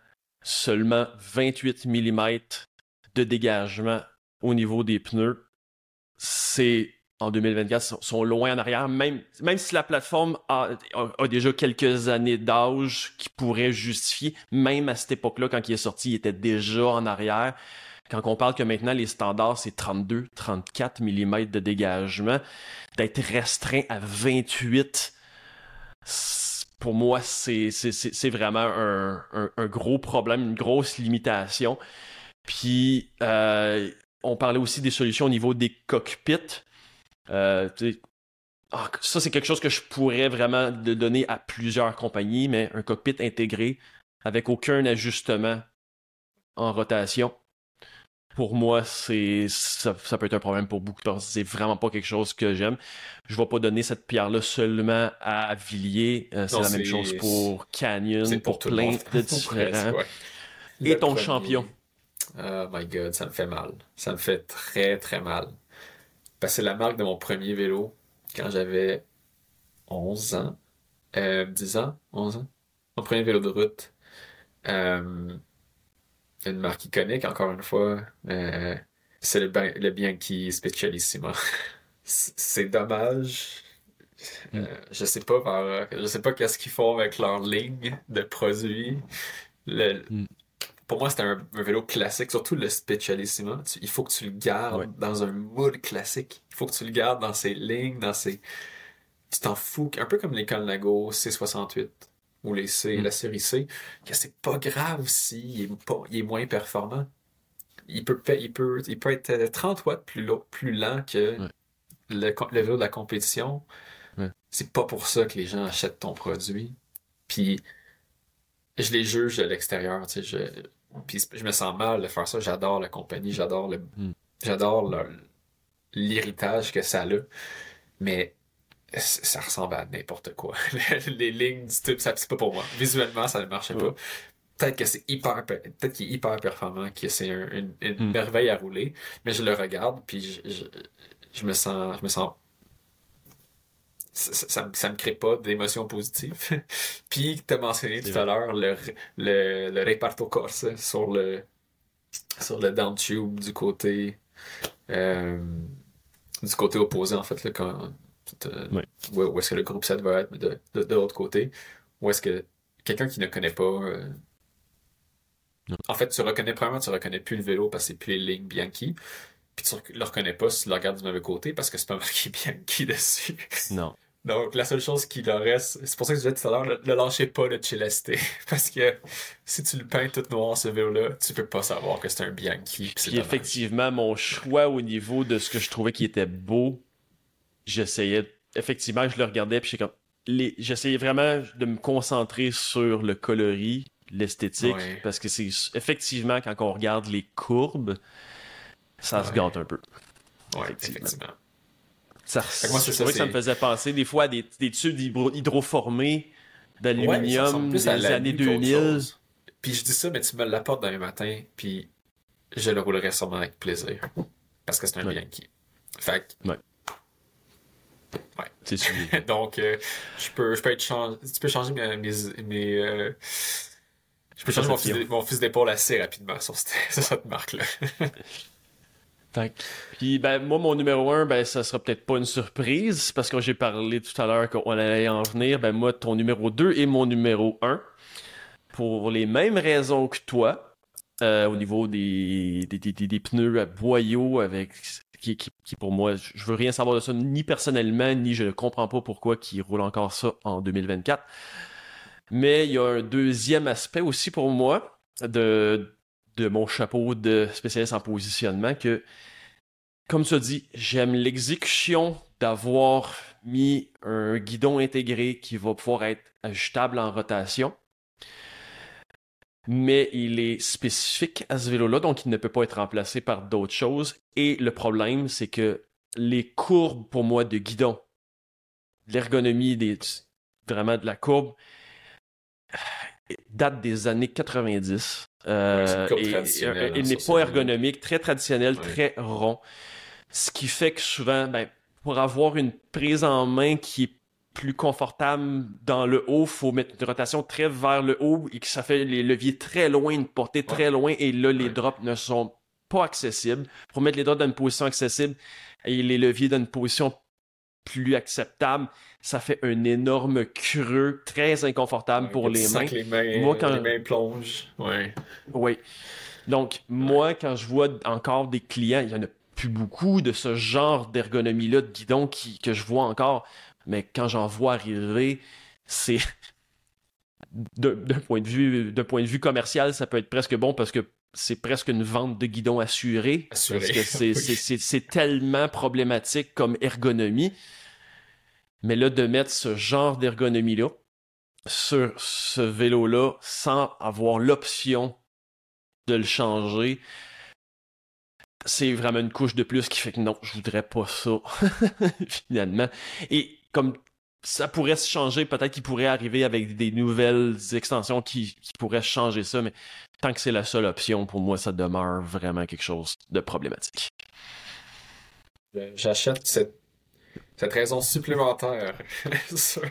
seulement 28 mm de dégagement au niveau des pneus. C'est en 2024 sont, loin en arrière, même, même si la plateforme a, déjà quelques années d'âge qui pourrait justifier, même à cette époque-là, quand il est sorti, il était déjà en arrière. Quand on parle que maintenant les standards, c'est 32, 34 mm de dégagement, d'être restreint à 28, pour moi, c'est vraiment un, un, gros problème, une grosse limitation. Puis, euh, on parlait aussi des solutions au niveau des cockpits. Euh, ah, ça, c'est quelque chose que je pourrais vraiment donner à plusieurs compagnies, mais un cockpit intégré avec aucun ajustement en rotation. Pour moi, c'est ça, peut être un problème pour beaucoup de personnes. C'est vraiment pas quelque chose que j'aime. Je vais pas donner cette pierre-là seulement à Villiers. Euh, c'est la même chose pour Canyon, pour, plein de différents. Et ton champion? Oh my god, ça me fait mal. Ça me fait très très mal. C'est la marque de mon premier vélo quand j'avais 11 ans. Euh, 10 ans? 11 ans? Mon premier vélo de route. Euh, une marque iconique, encore une fois. Euh, c'est le, le Bianchi Specialissima. c'est dommage. Euh, je sais pas je sais pas qu'est-ce qu'ils font avec leur ligne de produits. Le, mm pour moi, c'était un, vélo classique, surtout le Specialissima. il faut que tu le gardes dans un mood classique. Il faut que tu le gardes dans ses lignes, dans ses. Tu t'en fous. Un peu comme les Colnago C68 ou les C, mm. la série C, que c'est pas grave s'il est, pas, il est moins performant. Il peut, il peut, il peut être 30 watts plus, plus lent que le, vélo de la compétition. C'est pas pour ça que les gens achètent ton produit. Puis je les juge de l'extérieur. Tu sais, je, puis je me sens mal de faire ça. J'adore la compagnie, j'adore le, hmm. j'adore l'héritage que ça a. Mais ça ressemble à n'importe quoi. Les lignes du type, c'est pas pour moi. Visuellement, ça ne marchait pas. Peut-être que c'est hyper, peut-être qu'il est hyper performant, que c'est une, hmm. merveille à rouler, mais je le regarde, puis je me sens, je me sens ça, ça, me crée pas d'émotions positives. Puis, tu as mentionné tout à l'heure le, le, le reparto corse sur le, sur le down tube du côté, euh, du côté opposé, en fait, là, quand, où, est-ce que le groupe 7 va être, de, de, l'autre côté, où est-ce que quelqu'un qui ne connaît pas, euh, en fait, tu reconnais, premièrement, tu reconnais plus le vélo parce que c'est plus les lignes Bianchi. Puis tu le reconnais pas si tu le regardes du mauvais côté parce que c'est pas marqué Bianchi dessus. Non. Donc, la seule chose qui leur reste, c'est pour ça que je disais tout à l'heure, ne lâchez pas le Celeste. Parce que si tu le peins tout noir, ce vélo-là, tu peux pas savoir que c'est un Bianchi. Puis, effectivement, mon choix au niveau de ce que je trouvais qui était beau, j'essayais, effectivement, je le regardais, puis comme, les... j'essayais vraiment de me concentrer sur le coloris, l'esthétique, parce que c'est effectivement, quand on regarde les courbes, ça se gâte un peu. Ouais, effectivement. Ça, c'est vrai que ça me faisait penser des fois à des, des tubes hydroformés d'aluminium des années 2000. Puis je dis ça, mais tu me l'apportes demain matin, puis je le roulerai sûrement avec plaisir. Parce que c'est un bien qui Fait Ouais. Ouais. C'est sûr. Donc, euh, je, peux, je peux être changé. Tu peux changer mes. mes, euh, je peux changer mon fils, d'épaule assez rapidement sur cette, sur cette marque-là. Puis ben moi mon numéro un ben ça sera peut-être pas une surprise parce que j'ai parlé tout à l'heure qu'on allait en venir. Ben moi ton numéro 2 est mon numéro 1 pour les mêmes raisons que toi euh, au niveau des, des, des, des, pneus à boyaux avec qui, qui, qui, pour moi je veux rien savoir de ça ni personnellement ni je ne comprends pas pourquoi qui roule encore ça en 2024 mais il y a un deuxième aspect aussi pour moi de de mon chapeau de spécialiste en positionnement que, comme as dit, j'aime l'exécution d'avoir mis un guidon intégré qui va pouvoir être ajustable en rotation. Mais il est spécifique à ce vélo-là, donc il ne peut pas être remplacé par d'autres choses. Et le problème, c'est que les courbes, pour moi, de guidon, l'ergonomie vraiment de la courbe, date des années 90. Euh, et, il n'est pas ergonomique, très traditionnel, très rond. Ce qui fait que souvent, ben, pour avoir une prise en main qui est plus confortable dans le haut, faut mettre une rotation très vers le haut et que ça fait les leviers très loin, une portée très loin. Et là les drops ne sont pas accessible. Pour mettre les doigts dans une position accessible et les leviers dans une position plus acceptable, ça fait un énorme creux très inconfortable pour les mains. les mains. Moi, quand... les mains plongent. Ouais. Oui. Donc, moi, quand je vois encore des clients, il y en a plus beaucoup de ce genre d'ergonomie-là de guidon qui, que je vois encore. Mais quand j'en vois arriver, c'est. D'un point, de vue, point de vue commercial, ça peut être presque bon parce que c'est presque une vente de guidon assurée. Assuré. Parce que c'est tellement problématique comme ergonomie. Mais là, de mettre ce genre d'ergonomie-là sur ce vélo-là sans avoir l'option de le changer, c'est vraiment une couche de plus qui fait que non, je voudrais pas ça, finalement. Et comme ça pourrait se changer, peut-être qu'il pourrait arriver avec des nouvelles extensions qui, qui pourraient changer ça, mais tant que c'est la seule option, pour moi, ça demeure vraiment quelque chose de problématique. J'achète cette, cette raison supplémentaire sur,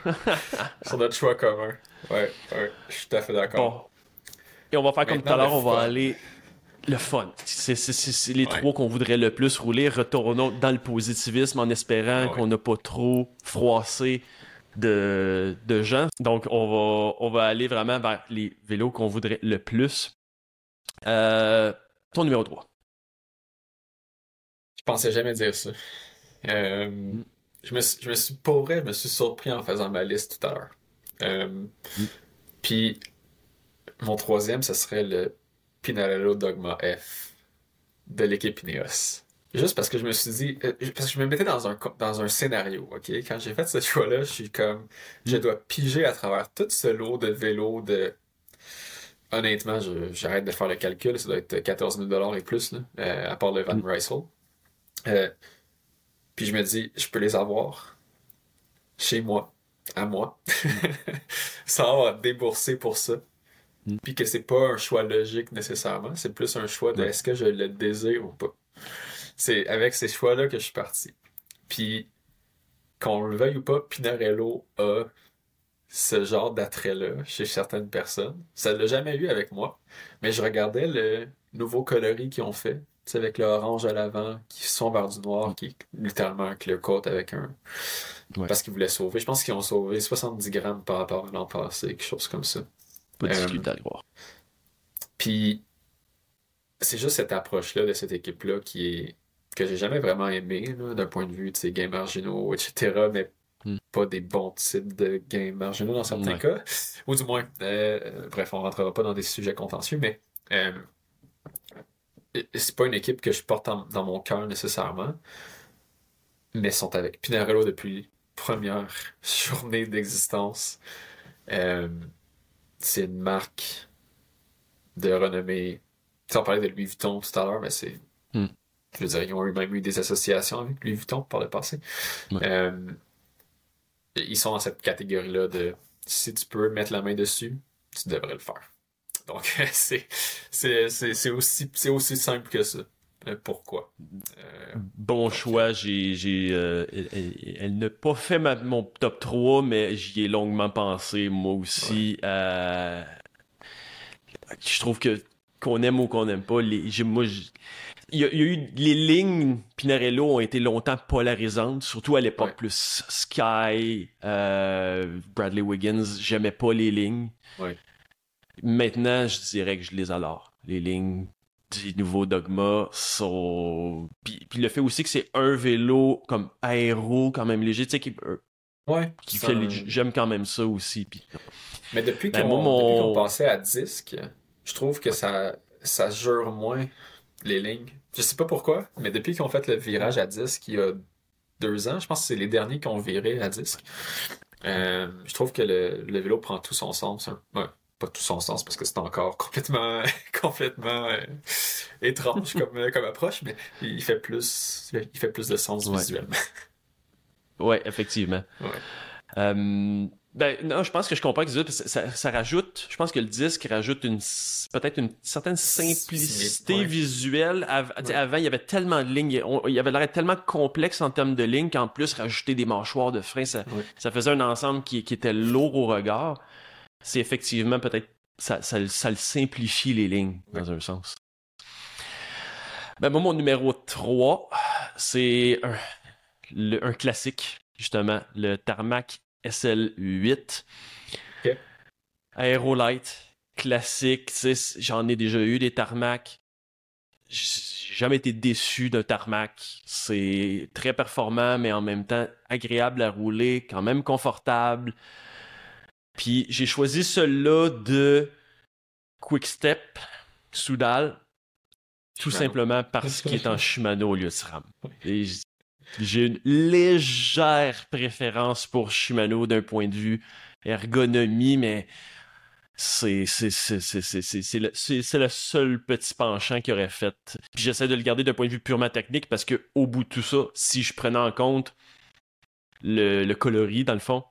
notre choix commun. Ouais, ouais, je suis tout à fait d'accord. Et on va faire comme tout à l'heure, on va aller le fun. C'est les trois qu'on voudrait le plus rouler. Retournons dans le positivisme en espérant qu'on n'a pas trop froissé de, de, gens. Donc, on va, on va aller vraiment vers les vélos qu'on voudrait le plus. Euh, ton numéro 3. Je pensais jamais dire ça. Euh, je, me, je me suis pour je me suis surpris en faisant ma liste tout à l'heure. Euh, mm. Puis, mon troisième, ce serait le Pinarello Dogma F de l'équipe Ineos. Juste parce que je me suis dit, euh, parce que je me mettais dans un, dans un scénario, ok? Quand j'ai fait ce choix-là, je suis comme, je dois piger à travers tout ce lot de vélos de. Honnêtement, j'arrête de faire le calcul, ça doit être 14 000 et plus, là, euh, à part le Van mm. Rysel. Euh, puis je me dis, je peux les avoir chez moi, à moi, sans avoir déboursé pour ça. Mm. Puis que c'est pas un choix logique nécessairement, c'est plus un choix de est-ce que je le désire ou pas. C'est avec ces choix-là que je suis parti. Puis, qu'on le veuille ou pas, Pinarello a ce genre d'attrait-là chez certaines personnes. Ça l'a jamais eu avec moi, mais je regardais le nouveau coloris qu'ils ont fait, avec l'orange à l'avant, qui sont vers du noir, qui est littéralement un clear coat avec un... Parce qu'ils voulaient sauver. Je pense qu'ils ont sauvé 70 grammes par rapport à l'an passé, quelque chose comme ça. Pas euh, Puis, c'est juste cette approche-là de cette équipe-là qui est que j'ai jamais vraiment aimé d'un point de vue de ces games marginaux, etc. Mais hmm. pas des bons types de games marginaux dans certains cas. Ou du moins, euh, bref, on rentrera pas dans des sujets contentieux, mais euh, c'est pas une équipe que je porte dans mon cœur nécessairement. Mais sont avec Pinarello depuis première journée d'existence. Euh, c'est une marque de renommée. Tu sais, on parlait de Louis Vuitton tout à l'heure, mais c'est. Hmm. Je veux dire, ils ont eu même eu des associations avec Louis Vuitton par le passé. Euh, ils sont dans cette catégorie-là de si tu peux mettre la main dessus, tu devrais le faire. Donc, c'est, aussi, c'est aussi simple que ça. Euh, pourquoi? Euh, bon choix. J'ai, j'ai, elle, n'a pas fait mon top 3, mais j'y ai longuement pensé, moi aussi. je trouve que qu'on aime ou qu'on n'aime pas, les, moi, il y, a, eu les lignes Pinarello ont été longtemps polarisantes, surtout à l'époque plus Sky, euh, Bradley Wiggins, j'aimais pas les lignes. Maintenant, je dirais que je les adore. Les lignes du nouveau Dogma sont. Puis, le fait aussi que c'est un vélo comme aéro, quand même léger, tu sais, qui, ouais, qui fait. J'aime quand même ça aussi. Puis... Mais depuis ben, qu'on passait à disque, je trouve que ça, ça jure moins les lignes. Je sais pas pourquoi, mais depuis qu'ils ont fait le virage à disque il y a deux ans, je pense que c'est les derniers qui ont viré à disque. Euh, je trouve que le, le, vélo prend tout son sens. Hein. Pas tout son sens parce que c'est encore complètement, complètement euh, étrange comme, euh, comme approche, mais il fait plus, il fait plus de sens visuellement. Ouais, effectivement. Ouais. Ben non, je pense que je comprends que ça, ça, rajoute, je pense que le disque rajoute une peut-être une certaine simplicité visuelle. Avant, il y avait tellement de lignes, il y avait l'air tellement complexe en termes de lignes qu'en plus rajouter des mâchoires de frein, ça, ça faisait un ensemble qui, qui était lourd au regard. C'est effectivement peut-être ça, ça, ça, le simplifie les lignes dans un sens. Ben, moi, mon numéro 3, c'est un, un classique, justement, le Tarmac SL8. Ok. Aerolite, classique, j'en ai déjà eu des Tarmac. J'ai jamais été déçu d'un Tarmac. C'est très performant, mais en même temps agréable à rouler, quand même confortable. Puis j'ai choisi celui-là de Quickstep Soudal, tout Shimano. simplement parce qu'il est en Shimano au lieu de SRAM. Et J'ai une légère préférence pour Shimano d'un point de vue ergonomie, mais c'est le, le seul petit penchant qu'il aurait fait. Puis j'essaie de le garder d'un point de vue purement technique parce que au bout de tout ça, si je prenais en compte le, le coloris dans le fond,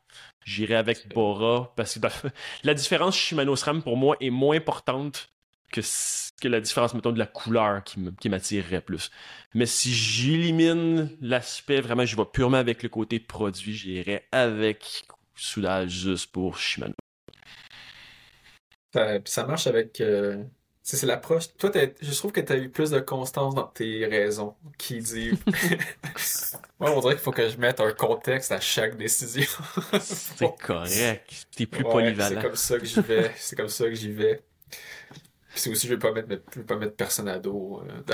j'irais avec Bora parce que dans- la différence Shimano SRAM pour moi est moins importante que, que la différence mettons de la couleur qui me- qui m'attirerait plus. Mais si j'élimine l'aspect vraiment, je vais purement avec le côté produit, j'irais avec Soudal juste pour Shimano. Ça, marche avec. euh, c'est l'approche. Toi, je trouve que tu as eu plus de constance dans tes raisons. Qui dit. Moi, on dirait qu'il faut que je mette un contexte à chaque décision. C'est correct. T'es plus Ouais, polyvalent. C'est comme ça que j'y vais. C'est comme ça que j'y vais. Puis c'est aussi, je vais pas mettre, je vais pas mettre personne à dos euh,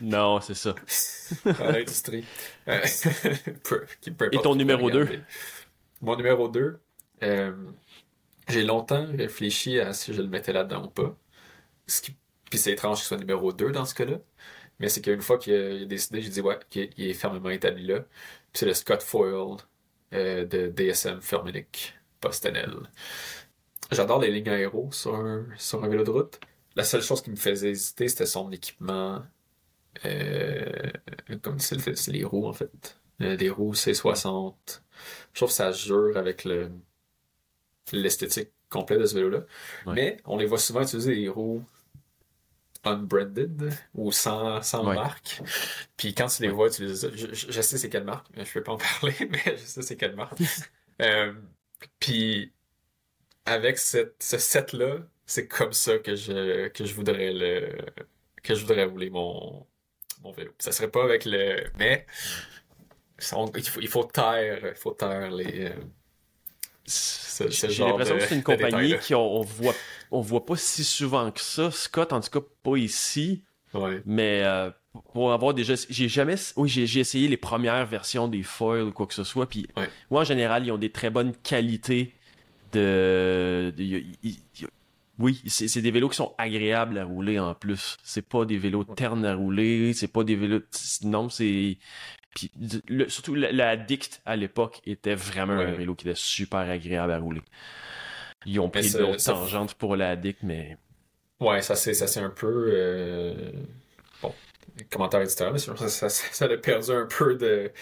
Non, c'est ça. dans, l'industrie. Euh, peu- qui- peu Et ton numéro peut regarder. Mon numéro 2, j'ai longtemps réfléchi à si je le mettais là-dedans ou pas. Ce qui... Puis c'est étrange qu'il soit numéro 2 dans ce cas-là. Mais c'est qu'une fois qu'il a, décidé, j'ai dit ouais, qu'il il est fermement établi là. Puis c'est le Scott Foil euh, de DSM Firmenich Postenel. J'adore les lignes aéro sur un, sur un vélo de route. La seule chose qui me faisait hésiter, c'était son équipement. Euh, comme c'est le- c'est les roues en fait. Euh, des roues C60. Je trouve que ça jure avec le l'esthétique complète de ce vélo-là. Ouais. Mais on les voit souvent utiliser des roues unbranded ou sans, sans Ouais. marque. Puis quand tu les vois utiliser ça, je, je- sais c'est quelle marque, je peux pas en parler, mais je sais c'est quelle marque. Euh, puis avec cette, ce set-là, c'est comme ça que je, que je voudrais le que je voudrais rouler mon, mon vélo. Ça serait pas avec le. Mais on- il, faut, il faut taire, il faut taire les. euh, ce- ce J'ai l'impression que c'est une compagnie détails-là. qu'on on voit, on voit pas si souvent que ça. Scott, en tout cas, pas ici. Ouais. Mais euh, pour avoir déjà. J'ai jamais. Oui, j'ai essayé les premières versions des foils ou quoi que ce soit. Puis, Ouais. en général, ils ont des très bonnes qualités de. de- y- y- y- oui, c'est des vélos qui sont agréables à rouler en plus. C'est pas des vélos ternes à rouler. C'est pas des vélos. Non, c'est. Puis, le- surtout, la, à l'époque était vraiment un vélo qui était super agréable à rouler. Ils ont pris d'autres tangentes pour la Addict, mais. Ouais, ça c'est ça c'est un peu euh, bon commentaire éditorial, mais ça, ça, ça a perdu un peu de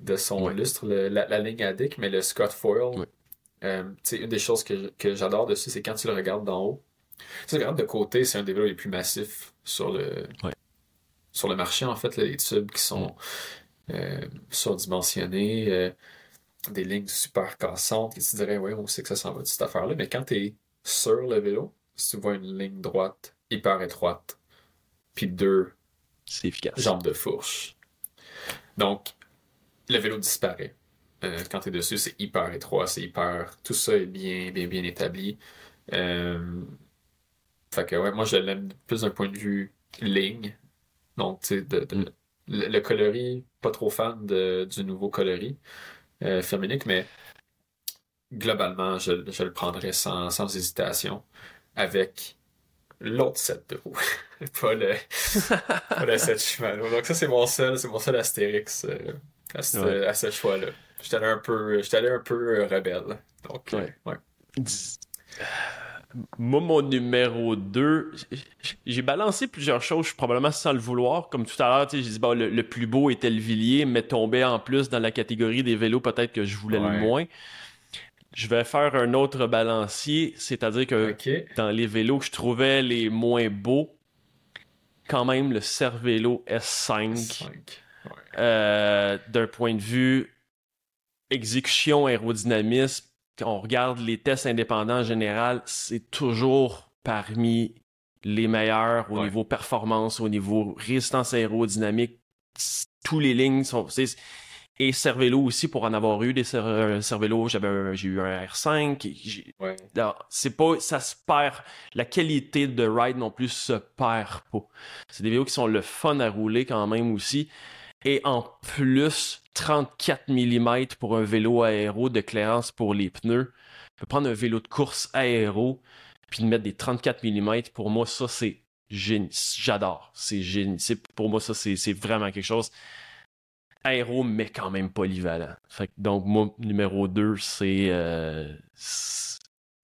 de son Ouais. lustre le- la, la ligne Addict, mais le Scott Ouais. euh, une des choses que, que j'adore dessus, c'est quand tu le regardes d'en haut. Tu le regardes de côté, c'est un des vélos les plus massifs sur le Ouais. sur le marché en fait, là, les tubes qui sont euh, surdimensionnés, des lignes super cassantes, et tu te dirais ouais, on sait que ça s'en va de cette affaire-là, mais quand tu es sur le vélo, si tu vois une ligne droite hyper étroite, puis deux C'est efficace. jambes de fourche. Donc, le vélo disparaît. Euh, quand tu es dessus, c'est hyper étroit, c'est hyper. Tout ça est bien, bien, bien établi. Euh, Fait que, ouais, moi, je l'aime plus d'un point de vue ligne. Donc, tu sais, de, de- Mm. le, le coloris, pas trop fan de- du nouveau coloris euh, Firmenich, mais globalement, je, je le prendrais sans, sans hésitation avec l'autre set de roues. pas le, pas le set Shimano. Donc ça, c'est mon seul, c'est mon seul astérix euh, à ce, Ouais. à ce choix-là. J'étais allé un peu, j'étais un peu euh, rebelle. Donc, euh, Ouais. ouais. Moi, mon numéro 2, j'ai balancé plusieurs choses, probablement sans le vouloir. Comme tout à l'heure, j'ai dit, bon, le, le plus beau était le Villiers, mais tombait en plus dans la catégorie des vélos, peut-être que je voulais Ouais. le moins. Je vais faire un autre balancier, c'est-à-dire que dans les vélos que je trouvais les moins beaux, quand même le Cervélo S5, Cinq. Ouais. euh, d'un point de vue exécution, aérodynamisme, quand on regarde les tests indépendants en général, c'est toujours parmi les meilleurs au niveau performance, au niveau résistance aérodynamique. Tous les lignes sont. Et Cervelo aussi, pour en avoir eu des Cervelo, j'avais j'ai eu un R5. Ouais. C'est pas, ça se perd. La qualité de ride non plus se perd pas. C'est des vélos qui sont le fun à rouler quand même aussi. Et en plus, 34 mm pour un vélo aéro de clairance pour les pneus. Je peux prendre un vélo de course aéro puis de mettre des 34 mm. Pour moi, ça, c'est génie. J'adore. C'est génie. Pour moi, ça, c'est vraiment quelque chose aéro, mais quand même polyvalent. Fait donc, moi, numéro 2, c'est. Euh,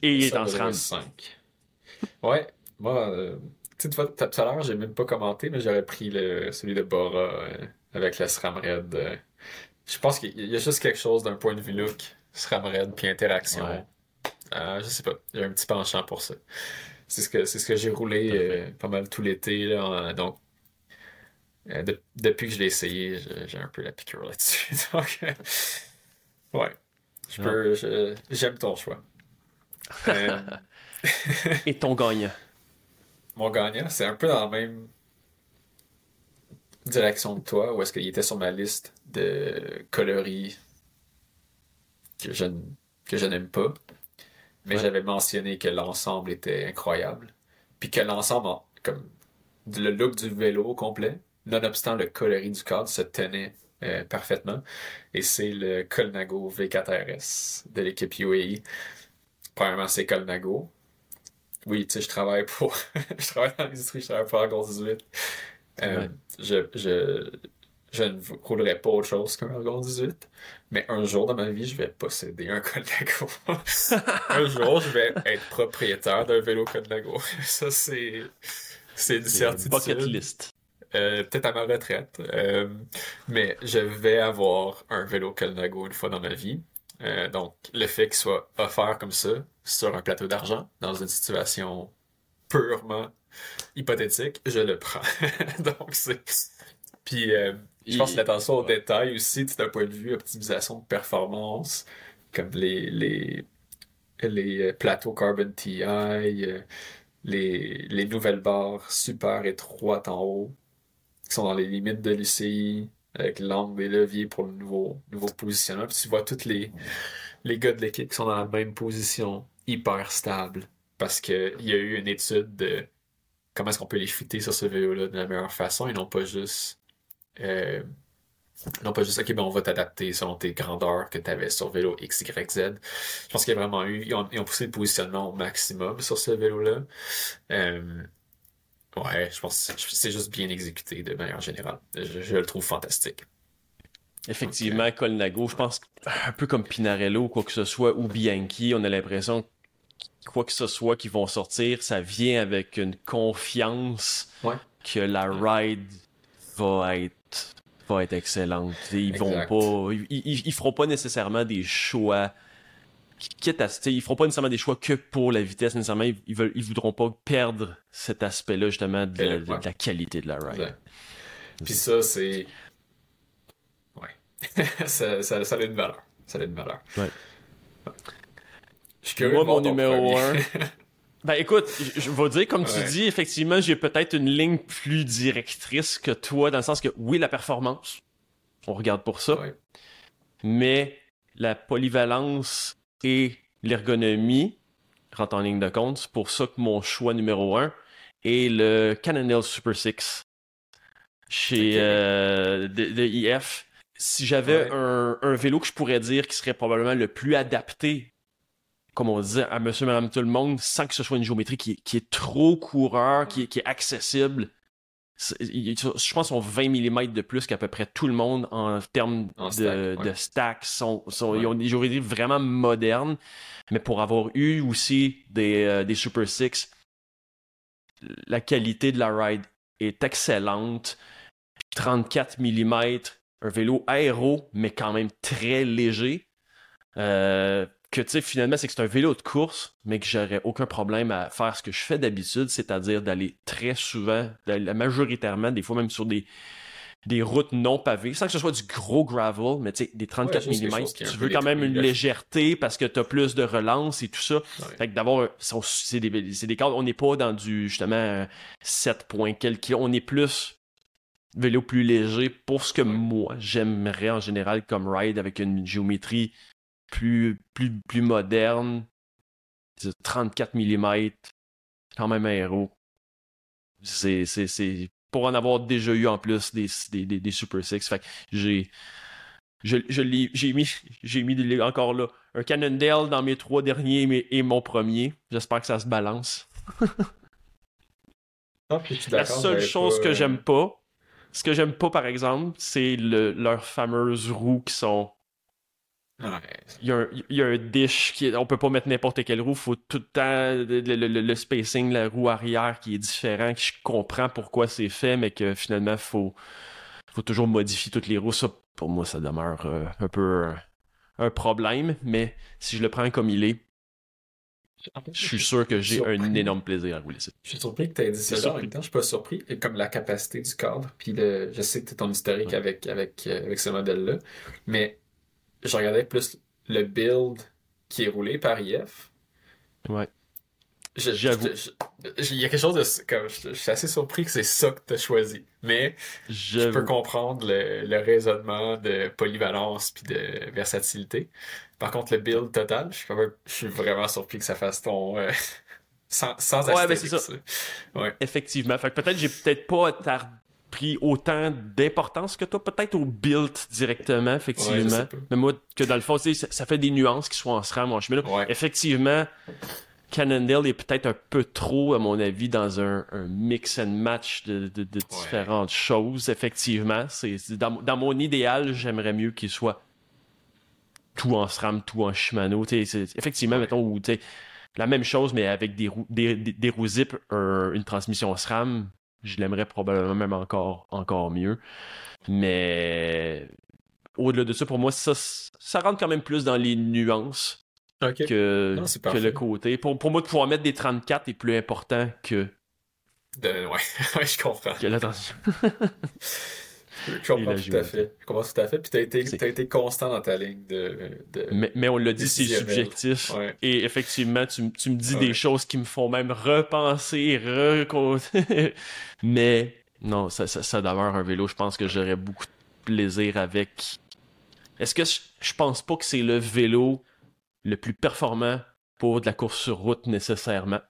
et il est en SRAM. 5. Ouais, moi, euh, tu sais, tout à l'heure, j'ai même pas commenté, mais j'aurais pris le, celui de Bora euh, avec la SRAM Red. Euh. je pense qu'il y a juste quelque chose d'un point de vue look, SRAM Red, puis interaction. je sais pas, a un petit penchant pour ça. C'est ce que, c'est ce que j'ai roulé pas mal tout l'été. donc, euh, depuis que je l'ai essayé, j'ai un peu la piqûre là-dessus. Donc, euh, ouais. Je peux, j'aime ton choix. Euh, Et ton gagnant? Mon gagnant, c'est un peu dans la même direction que toi, où est-ce qu'il était sur ma liste de coloris que je, que je n'aime pas. Mais j'avais mentionné que l'ensemble était incroyable. Puis que l'ensemble, comme le look du vélo complet, nonobstant le coloris du cadre, se tenait euh, parfaitement. Et c'est le Colnago V4RS de l'équipe UAE. Premièrement, c'est Colnago. Oui, tu sais, je travaille pour. je travaille dans l'industrie, je travaille pour Argon 18. Euh, je, je, je ne roulerai pas autre chose qu'un Argon 18. Mais un jour dans ma vie, je vais posséder un Colnago. un jour, je vais être propriétaire d'un vélo Colnago. Ça, c'est. C'est une certitude. Bucket list. Euh, peut-être à ma retraite. Euh, mais je vais avoir un vélo Colnago une fois dans ma vie. Euh, donc, le fait qu'il soit offert comme ça, sur un plateau d'argent, dans une situation purement hypothétique, je le prends. donc, c'est... Puis, je pense que l'attention aux détails aussi, d'un point de vue optimisation de performance, comme les, les, les plateaux Carbon TI, les, les nouvelles barres super étroites en haut, qui sont dans les limites de l'UCI, avec l'angle des leviers pour le nouveau, nouveau positionnement. Puis tu vois tous les, les gars de l'équipe qui sont dans la même position, hyper stable. Parce qu'il y a eu une étude de comment est-ce qu'on peut les fitter sur ce vélo-là de la meilleure façon et non pas juste. Euh, non pas juste, ok, ben on va t'adapter selon tes grandeurs que tu avais sur vélo X, Y, Z. Je pense qu'il y a vraiment eu, ils ont, poussé le positionnement au maximum sur ce vélo-là. Euh, Ouais, je pense que c'est juste bien exécuté de manière générale. Je, le trouve fantastique. Effectivement, Colnago, je pense un peu comme Pinarello, quoi que ce soit, ou Bianchi, on a l'impression quoi que ce soit qui vont sortir, ça vient avec une confiance que la ride va être va être excellente. Ils vont pas, ils, ils, feront pas nécessairement des choix quitte à, ils feront pas nécessairement des choix que pour la vitesse nécessairement, ils, veulent, ils voudront pas perdre cet aspect-là justement de, la qualité de la ride. Puis ça, c'est, ouais, ça, ça, ça, a une valeur, ça a une valeur. Ouais. Je Moi, mon numéro 1. Ben écoute, je, vais dire, comme tu dis, effectivement, j'ai peut-être une ligne plus directrice que toi, dans le sens que oui, la performance, on regarde pour ça, mais la polyvalence et l'ergonomie rentrent en ligne de compte. C'est pour ça que mon choix numéro un est le Cannondale Super 6 chez euh, de, IF. Si j'avais un, vélo que je pourrais dire qui serait probablement le plus adapté, comme on disait, à monsieur, madame, tout le monde, sans que ce soit une géométrie qui, est trop coureur, qui, qui est accessible, je pense qu'ils ont 20 mm de plus qu'à peu près tout le monde en termes de, de stack. Sont, Ils ont des géométries vraiment modernes. Mais pour avoir eu aussi des, euh, des Super 6, la qualité de la ride est excellente. 34 mm, un vélo aéro, mais quand même très léger. Euh, que tu sais, finalement, c'est que c'est un vélo de course, mais que j'aurais aucun problème à faire ce que je fais d'habitude, c'est-à-dire d'aller très souvent, majoritairement, des fois même sur des, des routes non pavées, sans que ce soit du gros gravel, mais tu sais, des 34 mm, tu veux quand même une légèreté parce que tu as plus de relance et tout ça. Fait que d'abord, c'est des, des cadres, on n'est pas dans du, justement, 7 points quelques on est plus vélo plus léger pour ce que moi, j'aimerais en général comme ride avec une géométrie plus, plus, plus moderne, 34 mm, quand même aéro. C'est, c'est, c'est pour en avoir déjà eu en plus des, des, des, Super Six. Fait que j'ai. Je, je j'ai mis, j'ai mis encore là un Cannondale dans mes trois derniers mais, et mon premier. J'espère que ça se balance. Ah, La seule chose que j'aime pas, ce que j'aime pas par exemple, c'est le, leurs fameuses roues qui sont il, y a un, il, y a un, dish qui est, on peut pas mettre n'importe quelle roue, faut tout le temps le, spacing, la roue arrière qui est différent, que je comprends pourquoi c'est fait, mais que finalement faut faut toujours modifier toutes les roues. Ça, pour moi, ça demeure euh, un peu un, problème, mais si je le prends comme il est, je suis sûr que j'ai un énorme plaisir à rouler ça. Je suis surpris que tu aies dit ça en même temps. Je suis pas surpris. comme la capacité du cadre, puis je sais que tu ton historique avec, avec, euh, avec ce modèle-là, mais je regardais plus le build qui est roulé par IF. Ouais. J'avoue. Il y a quelque chose de. Comme, je, suis assez surpris que c'est ça que tu as choisi. Mais je peux comprendre le, raisonnement de polyvalence puis de versatilité. Par contre, le build total, je suis, je suis vraiment surpris que ça fasse ton. Euh, sans, sans Ouais, ben c'est ça. Ouais. Effectivement. Fait que peut-être j'ai peut-être pas tardé pris autant d'importance que toi, peut-être au build directement, effectivement. mais moi, que dans le fond, ça, ça fait des nuances qui soient en SRAM en chemin. Effectivement, Cannondale est peut-être un peu trop, à mon avis, dans un, mix and match de, différentes choses. Effectivement, c'est dans, mon idéal, j'aimerais mieux qu'il soit tout en SRAM, tout en Shimano. Effectivement, mettons, où la même chose, mais avec des roues, des, des, roues zip, une transmission SRAM, je l'aimerais probablement même encore, encore mieux. Mais au-delà de ça, pour moi, ça, ça rentre quand même plus dans les nuances que, que le côté. Pour, pour moi, de pouvoir mettre des 34 est plus important que. De, ouais. je comprends. Que l'attention. Je comprends tout à fait. Je comprends tout à fait. Puis t'as été, as été constant dans ta ligne de. de mais, mais, on l'a dit, c'est subjectif. Et effectivement, tu, tu me dis des choses qui me font même repenser, recompter. mais non, ça, ça, un vélo. Je pense que j'aurais beaucoup de plaisir avec. Est-ce que je, je pense pas que c'est le vélo le plus performant pour de la course sur route nécessairement?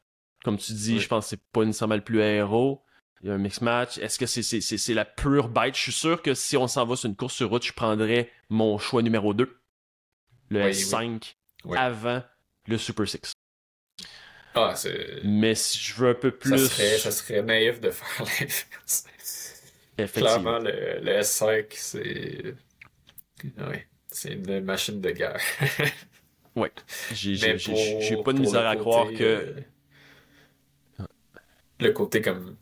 Comme tu dis, je pense que c'est pas nécessairement le plus aéro il y a un mix match. Est-ce que c'est la pure bite? Je suis sûr que si on s'en va sur une course sur route, je prendrais mon choix numéro 2, le S5, avant le Super 6. Ah, c'est. Mais si je veux un peu plus. Ça serait, ça serait naïf de faire l'inverse. Clairement, le, le S5, c'est. Oui, c'est une machine de guerre. ouais. J'ai pas de misère à croire que. Le côté comme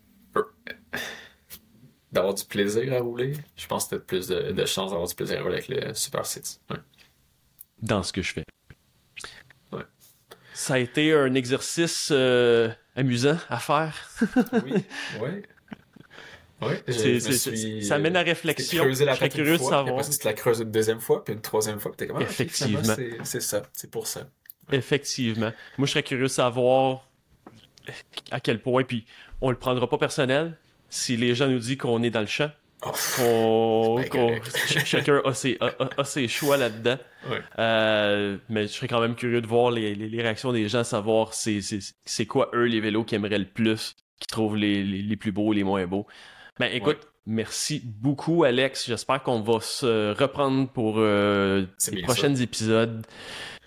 d'avoir du plaisir à rouler, je pense que tu as plus de, de chances d'avoir du plaisir à rouler avec le Super 6. Dans ce que je fais. Ça a été un exercice euh, amusant à faire. oui, oui. Ouais, ça mène à réflexion. Je serais curieux de savoir. tu la creuses une deuxième fois, puis une troisième fois, puis t'es comme ah, Effectivement. c'est ça, c'est pour ça. Effectivement. Moi, je serais curieux de savoir à quel point, puis on le prendra pas personnel si les gens nous disent qu'on est dans le champ. Oh, chacun a ses, choix là-dedans. Euh, mais je serais quand même curieux de voir les, réactions des gens, savoir c'est quoi eux les vélos qu'ils aimeraient le plus, qu'ils trouvent les, plus beaux, les moins beaux. Ben écoute, merci beaucoup Alex. J'espère qu'on va se reprendre pour euh, les prochains épisodes.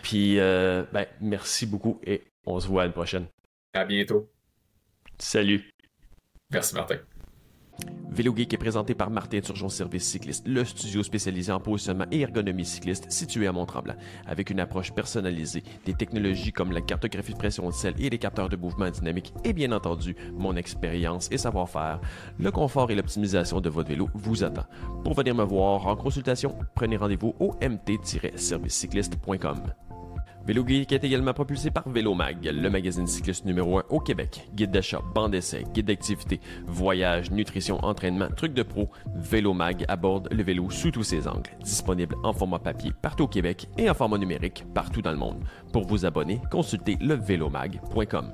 Puis euh, ben merci beaucoup et on se voit à une prochaine. À bientôt. Salut. Merci Martin. Vélo Geek est présenté par Martin Turgeon Service Cycliste, le studio spécialisé en positionnement et ergonomie cycliste situé à Mont-Tremblant. Avec une approche personnalisée, des technologies comme la cartographie de pression de sel et les capteurs de mouvement dynamique et bien entendu mon expérience et savoir-faire, le confort et l'optimisation de votre vélo vous attend. Pour venir me voir en consultation, prenez rendez-vous au mt-servicecycliste.com. Vélo Geek est également propulsé par Vélomag, le magazine cycliste numéro 1 au Québec. Guide d'achat, bande d'essai, guide d'activité, voyage, nutrition, entraînement, trucs de pro, Vélomag aborde le vélo sous tous ses angles. Disponible en format papier partout au Québec et en format numérique partout dans le monde. Pour vous abonner, consultez levélomag.com.